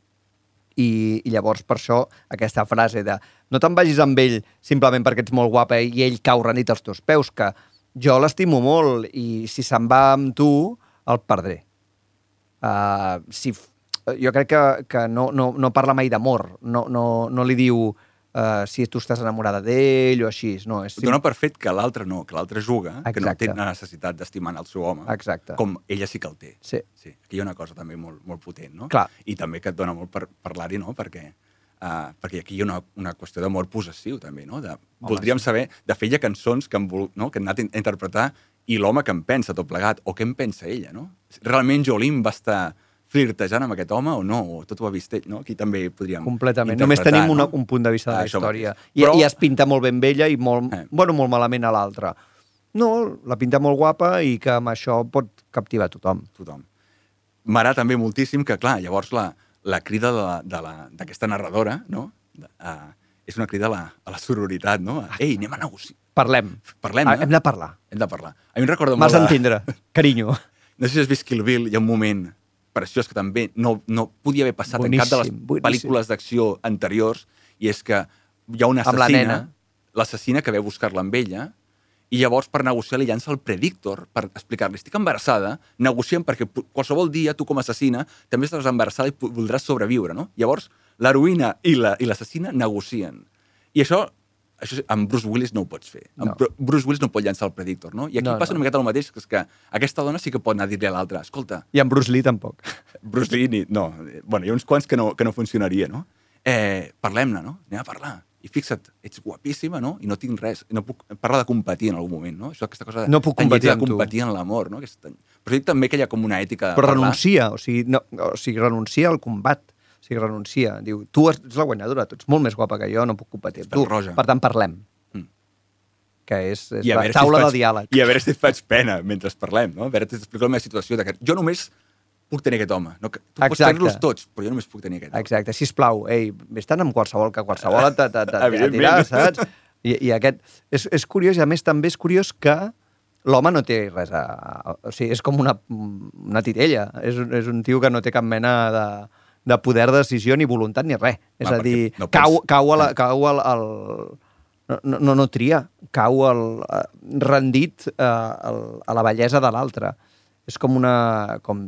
i, i llavors per això aquesta frase de no te'n vagis amb ell simplement perquè ets molt guapa i ell cau renit als teus peus, que jo l'estimo molt i si se'n va amb tu, el perdré. Uh, si, jo crec que, que no, no, no parla mai d'amor, no, no, no li diu uh, si tu estàs enamorada d'ell o així, no. És Dona per fet que l'altre no, que l'altre juga, que no té Exacte. la necessitat d'estimar el seu home, Exacte. com ella sí que el té. Sí. sí. Aquí hi ha una cosa també molt, molt potent, no? Clar. I també que et dona molt per parlar-hi, no? Perquè, uh, perquè aquí hi ha una, una qüestió d'amor possessiu, també, no? De, voldríem saber, de fer ja cançons que han, vol, no? que han anat a interpretar i l'home que en pensa tot plegat, o què en pensa ella, no? Realment Jolín va estar flirtejant amb aquest home o no? O tot ho ha vist ell, no? Aquí també podríem Completament. Només tenim una, no? un punt de vista de Ah, la història. I, Però- I es pinta molt ben vella i molt, Eh. bueno, molt malament a l'altra. No, la pinta molt guapa i que amb això pot captivar tothom. tothom. M'agrada també moltíssim que, clar, llavors la, la crida de de d'aquesta narradora, no?, de, uh, és una crida a la, a la sororitat, no? A, Ei, anem a negociar. Parlem. Parlem, Ah, eh? Hem de parlar. Hem de parlar. A mi em recorda M'has molt... de- d'entendre, carinyo. No sé si has vist Kill Bill, hi ha un moment preciós que també no, no podia haver passat en cap de les Boníssim, boníssim. pel·lícules d'acció anteriors, i és que hi ha una la assassina, l'assassina que ve a buscar-la amb ella, i llavors per negociar li llança el predictor per explicar-li, estic embarassada, negociem perquè qualsevol dia tu com a assassina també estàs embarassada i voldràs sobreviure, no? Llavors l'heroïna i la- i l'assassina negocien. I això, això sí, amb Bruce Willis no ho pots fer. Amb No. Bru- Bruce Willis no pot llançar el predictor, no? I aquí No, passa no. una miqueta el mateix, que és que aquesta dona sí que pot anar a dir-li a l'altra, escolta, I en Bruce Lee tampoc. Bruce Lee, ni, no, eh, bueno, hi ha uns quants que no, que no funcionaria, no? Eh, Parlem-ne, no? Anem a parlar. I fixa't, ets guapíssima, no? I no tinc res. No puc parlar de competir en algun moment, no? Això, aquesta cosa No puc competir amb de competir en l'amor, no? Aquesta... Però dic també que hi ha com una ètica... de Però renuncia, o sigui, no, o sigui, renuncia al combat. O sigui, renuncia. Diu, tu ets la guanyadora, tu ets molt més guapa que jo, no puc competir amb tu. Roja. Per tant, parlem. Mm. Que és, és la taula si et de faig, diàleg. I a veure si et faig pena mentre parlem, no? A veure, t'explico la meva situació. De que jo només puc tenir aquest home. No, tu pots Exacte. tenir-los tots, però jo només puc tenir aquest home. Exacte, sisplau, ei, vés-tan amb qualsevol, que qualsevol et, et, et, et Evidentment. dirà, saps? I, I aquest... És, és curiós, i a més també és curiós que l'home no té res a... O sigui, és com una, una titella. És, és un tio que no té cap mena de, de poder de decisió, ni voluntat, ni res. És Va, a dir, no cau, pots- cau, a la, cau al, al, no, no, no, no tria, cau el, eh, rendit eh, al, a la bellesa de l'altre. És com una... com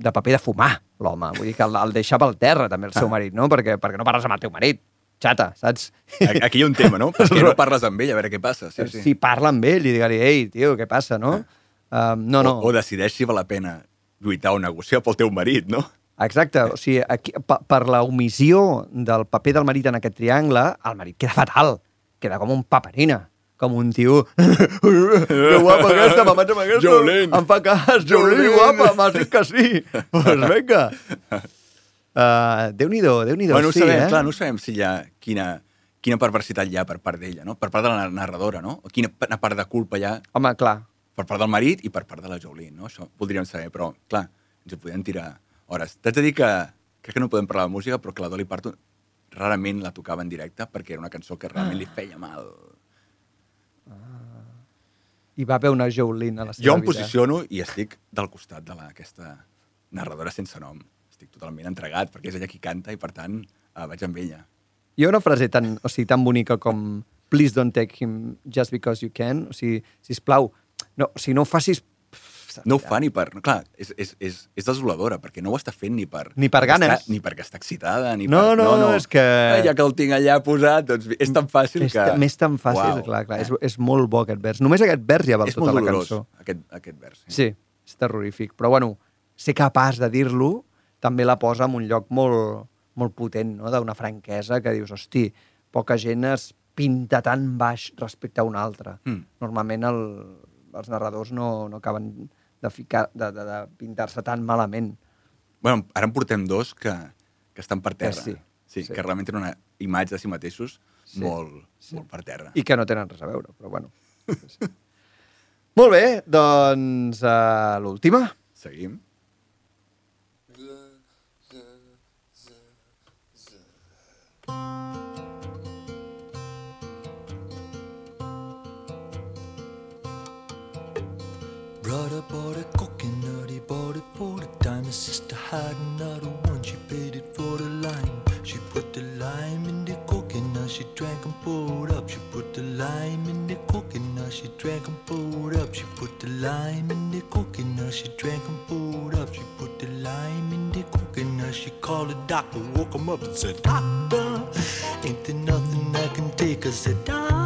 de paper de fumar, l'home. Vull dir que el, el deixa pel terra, també, el seu Ah. marit, no? Perquè, perquè no parles amb el teu marit. Xata, saps? Aquí- hi ha un tema, no? Per què no parles amb ell? A veure què passa. Sí, sí. Si parla amb ell i digue-li, ei, tio, què passa, no? Um, no, no. O, o decideix si val la pena lluitar o negociar pel teu marit, no? Exacte, o sigui, aquí, per, per la omissió del paper del marit en aquest triangle, el marit queda fatal, queda com un paperina, com un tio... que guapa aquesta, mamats amb aquesta, Jolene. em fa cas, Jolene. guapa, m'has dit que sí. Doncs pues vinga. Uh, Déu-n'hi-do, Déu-n'hi-do, bueno, no sí, sabem, eh? clar, no sabem si hi ha quina, quina perversitat hi ha per part d'ella, no? Per part de la narradora, no? O quina part de culpa hi ha Home, clar, per part del marit i per part de la Jolene, no? Això voldríem saber, però, clar, ens ho podem tirar hores. T'haig de dir que crec que no podem parlar de música, però que la Dolly Parton rarament la tocava en directe perquè era una cançó que realment li feia mal. hi va haver una Jolene a la seva Jo em vida. posiciono i estic del costat de la, aquesta narradora sense nom. Estic totalment entregat perquè és ella qui canta i, per tant, eh, vaig amb ella. Hi ha una frase tan, o sigui, tan bonica com please don't take him just because you can. O sigui, sisplau, no, o sigui, no ho facis... No ho fa ni per... No, clar, és, és, és, és desoladora, perquè no ho està fent ni per... Ni per ganes. Està, ni perquè està excitada, ni No, per... no, és que- Eh, ja que el tinc allà posat, doncs és tan fàcil És que... més tan fàcil, Uau. clar, clar. És, és molt bo aquest vers. Només aquest vers ja val és tota la cançó. aquest, aquest vers. Sí, és terrorífic. Però, bueno, ser capaç de dir-lo també la posa en un lloc molt, molt potent, no? d'una franquesa que dius, hosti, poca gent es pinta tan baix respecte a un altre. Mm. Normalment el, els narradors no, no acaben de, ficar, de, de, de pintar-se tan malament. Bueno, ara en portem dos que, que estan per terra. sí, sí, sí. que realment tenen una imatge de si mateixos Sí, molt, sí. molt per terra. I que no tenen res a veure, però bueno. Sí. Molt bé, doncs uh, l'última. Seguim. Brother bought a coconut, he bought it for the time. His sister had another one, she paid it for the lime. She put the lime in the coconut, she drank and poured up. She put the lime in the coconut, she drank and poured up. She put the lime in the coconut, she drank and poured up. She put the lime in the coconut, she called the doctor, woke him up and said, Doctor, ain't there nothing I can take? I said, Doctor,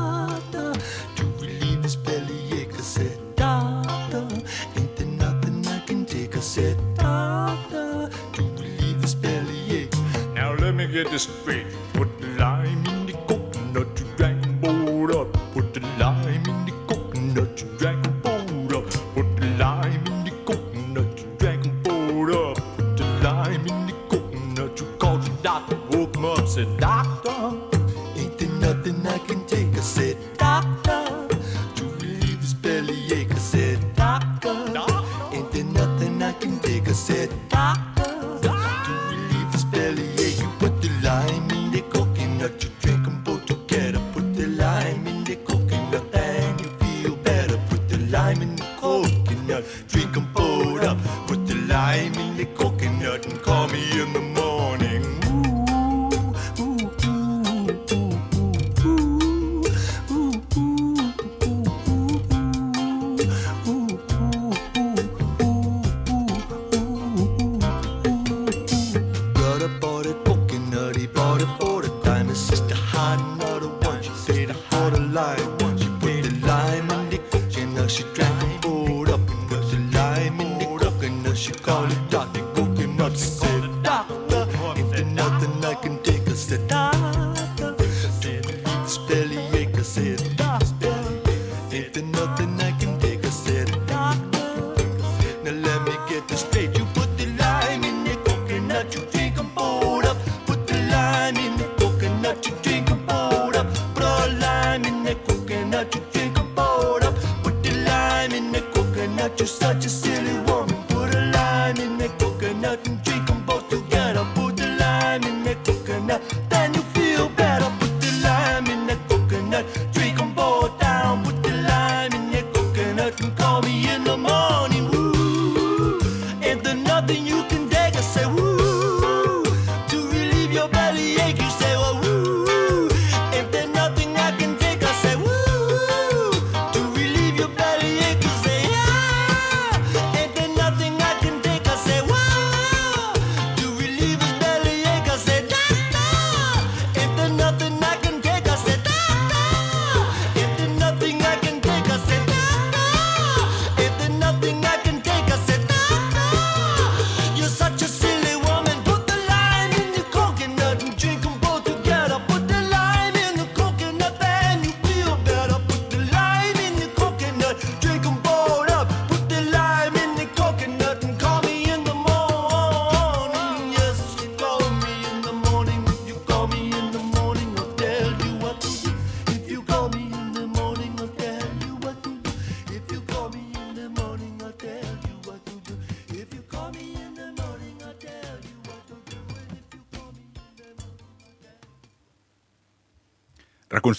disgrace. Put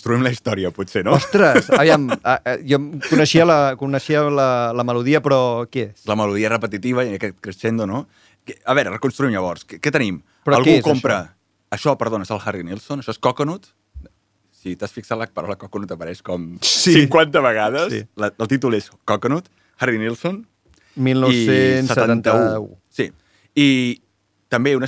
Reconstruïm la història, potser, no? Ostres, aviam, a, a, jo coneixia, la, coneixia la, la melodia, però què és? La melodia repetitiva i aquest crescendo, no? A veure, reconstruïm llavors. Què, què tenim? Però Algú què és, compra... Això? perdona, és el Harry Nilsson? Això és Coconut? Si t'has fixat, la paraula Coconut apareix com Sí. 50 vegades. Sí. La, el títol és Coconut, Harry Nilsson, 1971. Sí. I també una,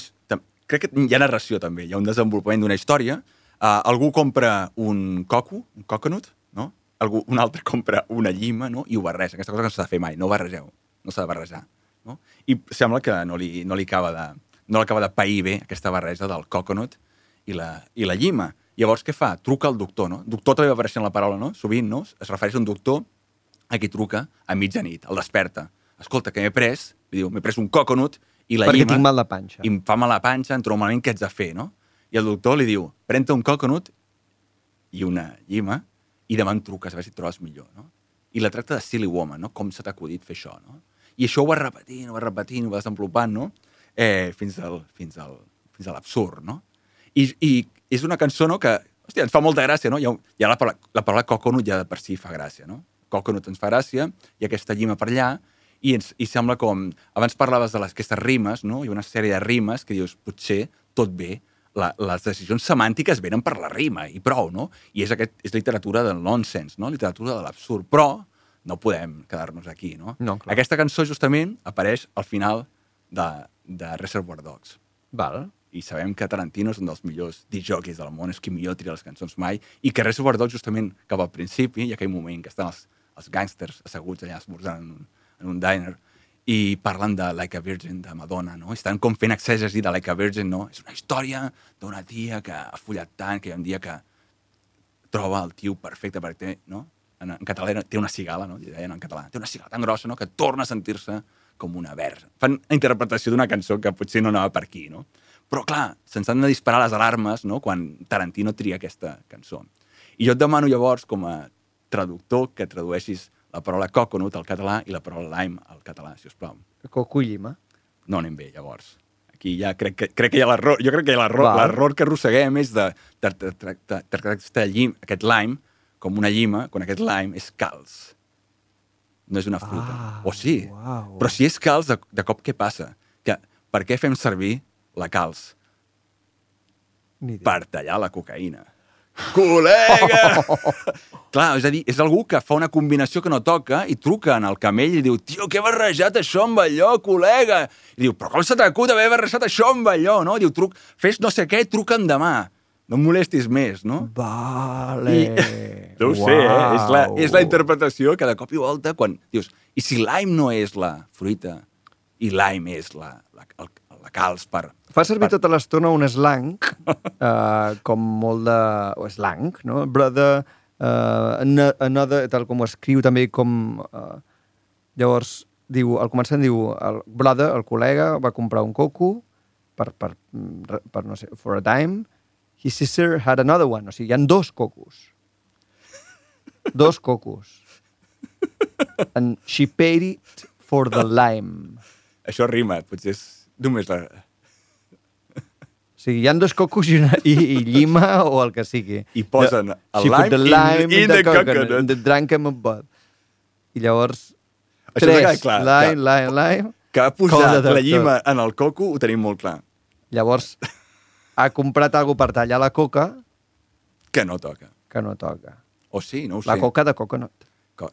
crec que hi ha narració també, hi ha un desenvolupament d'una història. Uh, algú compra un coco, un coconut, no? Algú, un altre compra una llima, no? I ho barreja. Aquesta cosa que no s'ha de fer mai, no barregeu, no s'ha de barrejar. No? I sembla que no li, no li acaba de no l'acaba de pair bé aquesta barreja del coconut i la, i la llima. Llavors, què fa? Truca al doctor, no? Doctor també va apareixent la paraula, no? Sovint, no? Es refereix a un doctor a qui truca a mitjanit, el desperta. Escolta, que m'he pres, li diu, m'he pres un coconut i la Perquè llima... tinc mal de panxa. I em fa mal la panxa, em trobo malament, què haig de fer, no? I el doctor li diu, pren-te un coconut i una llima i demà em truques a veure si et trobes millor, no? I la tracta de silly woman, no? Com se t'ha acudit fer això, no? I això ho va repetint, ho va repetint, ho va desenvolupant, no? Eh, fins al, fins al, fins a l'absurd, no? I, I és una cançó, no?, que, hòstia, ens fa molta gràcia, no? Hi ha la, paraula, la paraula coconut ja de per si fa gràcia, no? Coconut ens fa gràcia, i aquesta llima per allà, i, ens, i sembla com... Abans parlaves de les, aquestes rimes, no? Hi ha una sèrie de rimes que dius, potser tot bé, la, les decisions semàntiques venen per la rima, i prou, no? I és, aquest, és literatura del nonsense, no? Literatura de l'absurd. Però no podem quedar-nos aquí, no? No, clar. Aquesta cançó, justament, apareix al final de, de Reservoir Dogs. Val. I sabem que Tarantino és un dels millors disjockeys del món, és qui millor tira les cançons mai, i que Reservoir Dogs, justament, cap al principi, ha aquell moment que estan els, els gàngsters asseguts allà esmorzant en un, en un diner, i parlen de Like a Virgin, de Madonna, no? Estan com fent exègesi de Like a Virgin, no? És una història d'una tia que ha follat tant que hi ha un dia que troba el tio perfecte perquè té, no? En, en català té una cigala, no? Deien en català. Té una cigala tan grossa, no?, que torna a sentir-se com una verge. Fan interpretació d'una cançó que potser no anava per aquí, no? Però, clar, se'ns han de disparar les alarmes, no?, quan Tarantino tria aquesta cançó. I jo et demano llavors, com a traductor, que tradueixis la paraula coconut al català i la paraula lime al català, si us plau. Coco i llima. No anem bé, llavors. Aquí ja crec que, crec que hi ha l'error. Jo crec que hi ha l'error. L'error que arrosseguem és de tractar aquest lime com una llima, quan aquest lime és calç. No és una fruta. Ah, o sí. uau. Però si és calç, de, de cop què passa? Que, per què fem servir la calç? Per tallar la cocaïna. Col·lega! Clar, és a dir, és algú que fa una combinació que no toca i truca en el camell i diu tio, què he barrejat això amb allò, col·lega? I diu, però com se t'acut haver barrejat això amb allò, no? Diu, truc, fes no sé què, truca'm demà. No em molestis més, no? Vale. No ho sé, eh? És la, és la interpretació que de cop i volta, quan dius, i si lime no és la fruita i lime és la, la, el, locals per... Fa servir per- tota l'estona un slang, uh, com molt de... o slang, no? Brother, uh, ano- another, tal com ho escriu també com... Uh, llavors, diu, al començament diu, el brother, el col·lega, va comprar un coco per, per, mm, per no sé, for a dime. His sister had another one. O sigui, hi ha dos cocos. Dos cocos. And she paid it for the lime. Això rima, potser és només la... O sigui, hi ha dos cocos i, una, i, i llima o el que sigui. I posen el put the lime lime in- in the coconut. in the drunk em bot. I llavors, Això tres, clar, lime, que- lime, lime. Que ha posat la llima en el coco, ho tenim molt clar. Llavors, ha comprat algú per tallar la coca Que no toca. que no toca. O sí, no ho sé. La coca de coconut. Co-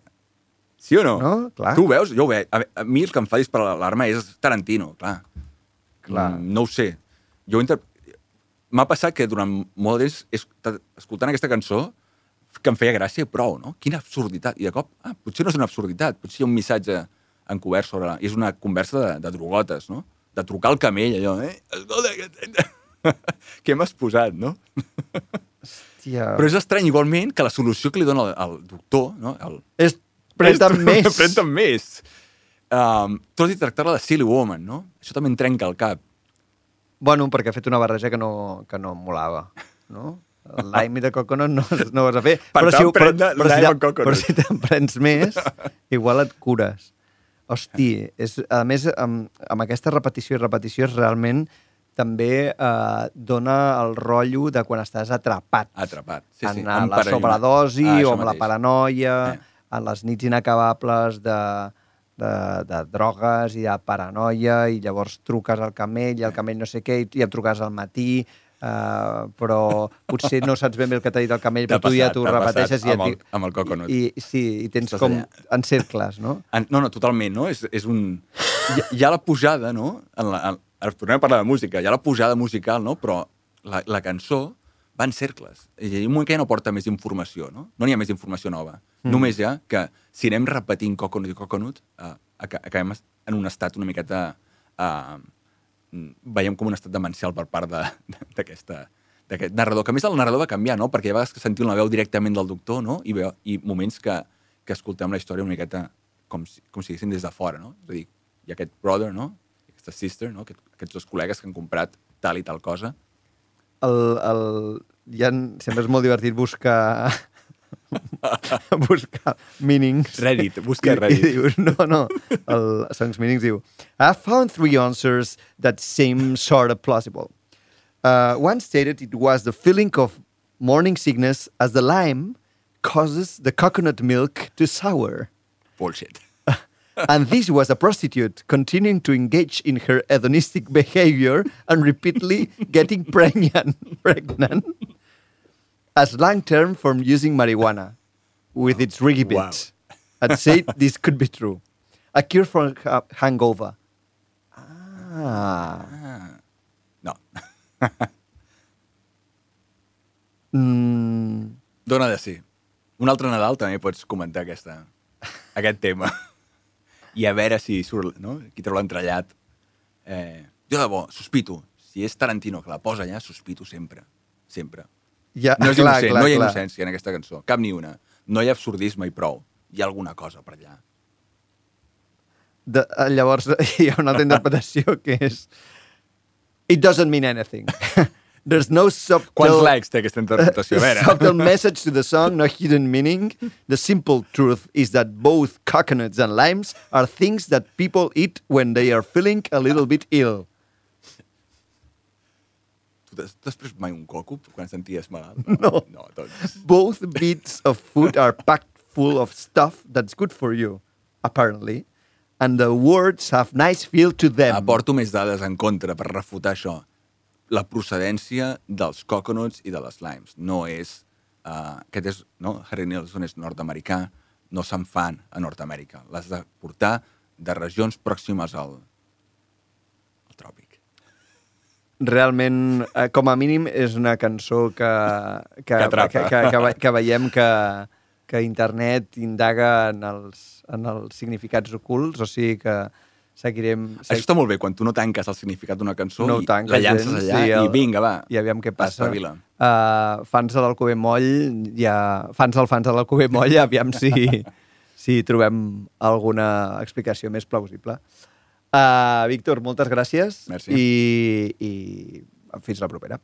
Sí o no? No? Clar. Tu veus? Jo ho veig. A, ve- a mi el que em fa disparar l'alarma és Tarantino, clar. Clar. Mm, no ho sé. Jo inter... M'ha passat que durant molt de temps, es- ta- escoltant aquesta cançó, que em feia gràcia prou, no? Quina absurditat. I de cop, ah, potser no és una absurditat, potser hi ha un missatge encobert sobre... la- És una conversa de, de drogotes, no? De trucar al camell, allò, eh? Escolta, que... Què m'has posat, no? Hòstia. Però és estrany igualment que la solució que li dona el, el doctor, no? El, És pren-te'n més. Pren-te'n més. Um, tot i tractar-la de silly woman, no? Això també em trenca el cap. Bueno, perquè ha fet una barreja que no, que no molava, no? El lime i de coconut no, no ho has de fer. Per tant, ho- pren de però, si, coconut. però si te'n prens més, igual et cures. Hosti, és, a més, amb, amb aquesta repetició i repetició és realment també eh, dona el rotllo de quan estàs atrapat. Atrapat. Sí, sí. en Amb la sobredosi Ah, o amb la mateix. paranoia, Eh. en les nits inacabables de, de, de drogues i de paranoia i llavors truques al camell i el camell no sé què i, i em truques al matí Uh, però potser no saps ben bé el que t'ha dit el camell, però tu ja t'ho repeteixes i, amb el- amb el coconut. I, sí, i tens Estàs com allà. en cercles, no? En, no, no, totalment, no? És, és un... Hi, hi ha la pujada, no? En la, en, ara tornem a parlar de música. Hi ha la pujada musical, no? Però la, la cançó va en cercles. I un moment que ja no porta més informació, no? No n'hi ha més informació nova. Mm. Només ha que si anem repetint coconut i coconut, uh, acabem en un estat una miqueta... Uh, veiem com un estat demencial per part de- d'aquesta d'aquest narrador, que a més el narrador va canviar, no? Perquè hi ha vegades que sentim la veu directament del doctor, no? I, veu, i moments que, que escoltem la història una miqueta com si, com si diguéssim des de fora, no? És a dir, hi ha aquest brother, no? Aquesta sister, no? Aquest, aquests dos col·legues que han comprat tal i tal cosa. El, el, ja sempre és molt divertit buscar buscar meanings. Reddit, busca I, Reddit. I dius, no, no, el Songs Meanings diu I found three answers that seem sort of plausible. Uh, one stated it was the feeling of morning sickness as the lime causes the coconut milk to sour. Bullshit. And this was a prostitute continuing to engage in her hedonistic behavior and repeatedly getting pregnant, pregnant a slang term for using marijuana with its reggae Wow. I'd say this could be true. A cure for ha- hangover. Ah. No. Mm, Dona de sí. Un altre Nadal també pots comentar aquesta, aquest tema. I a veure si surt, no? Qui treu l'entrellat. Eh, jo de bo, sospito. Si és Tarantino que la posa allà, sospito sempre. Sempre. ja, No és clar, innocent, clar, no hi ha clar. innocència en aquesta cançó. Cap ni una. No hi ha absurdisme i prou. Hi ha alguna cosa per allà. De, eh, llavors hi ha una altra interpretació que és It doesn't mean anything. There's no subtle... Quants likes té aquesta interpretació? A veure. subtle message to the song, no hidden meaning. The simple truth is that both coconuts and limes are things that people eat when they are feeling a little bit ill. Tu t'has pres mai un coco quan senties malalt? No. No, doncs... Both bits of food are packed full of stuff that's good for you, apparently, and the words have nice feel to them. Aporto més dades en contra per refutar això. La procedència dels coconuts i de les limes. No és... Uh, aquest és... No? Harry Nilsson és nord-americà, no se'n fan a Nord-Amèrica. L'has de portar de regions pròximes al, al tròpic. realment, eh, com a mínim, és una cançó que, que, Que que, que, que, que veiem que, que internet indaga en els, en els significats ocults, o sigui que seguirem... Això està molt bé, quan tu no tanques el significat d'una cançó no i tanques la llances gens, allà el- i vinga, va. I aviam què passa. Espavila. Uh, fans de l'Alcover Moll, ja, fans del fans de l'Alcover Moll, aviam si, si trobem alguna explicació més plausible. Uh, Víctor, moltes gràcies Merci. i, i fins la propera.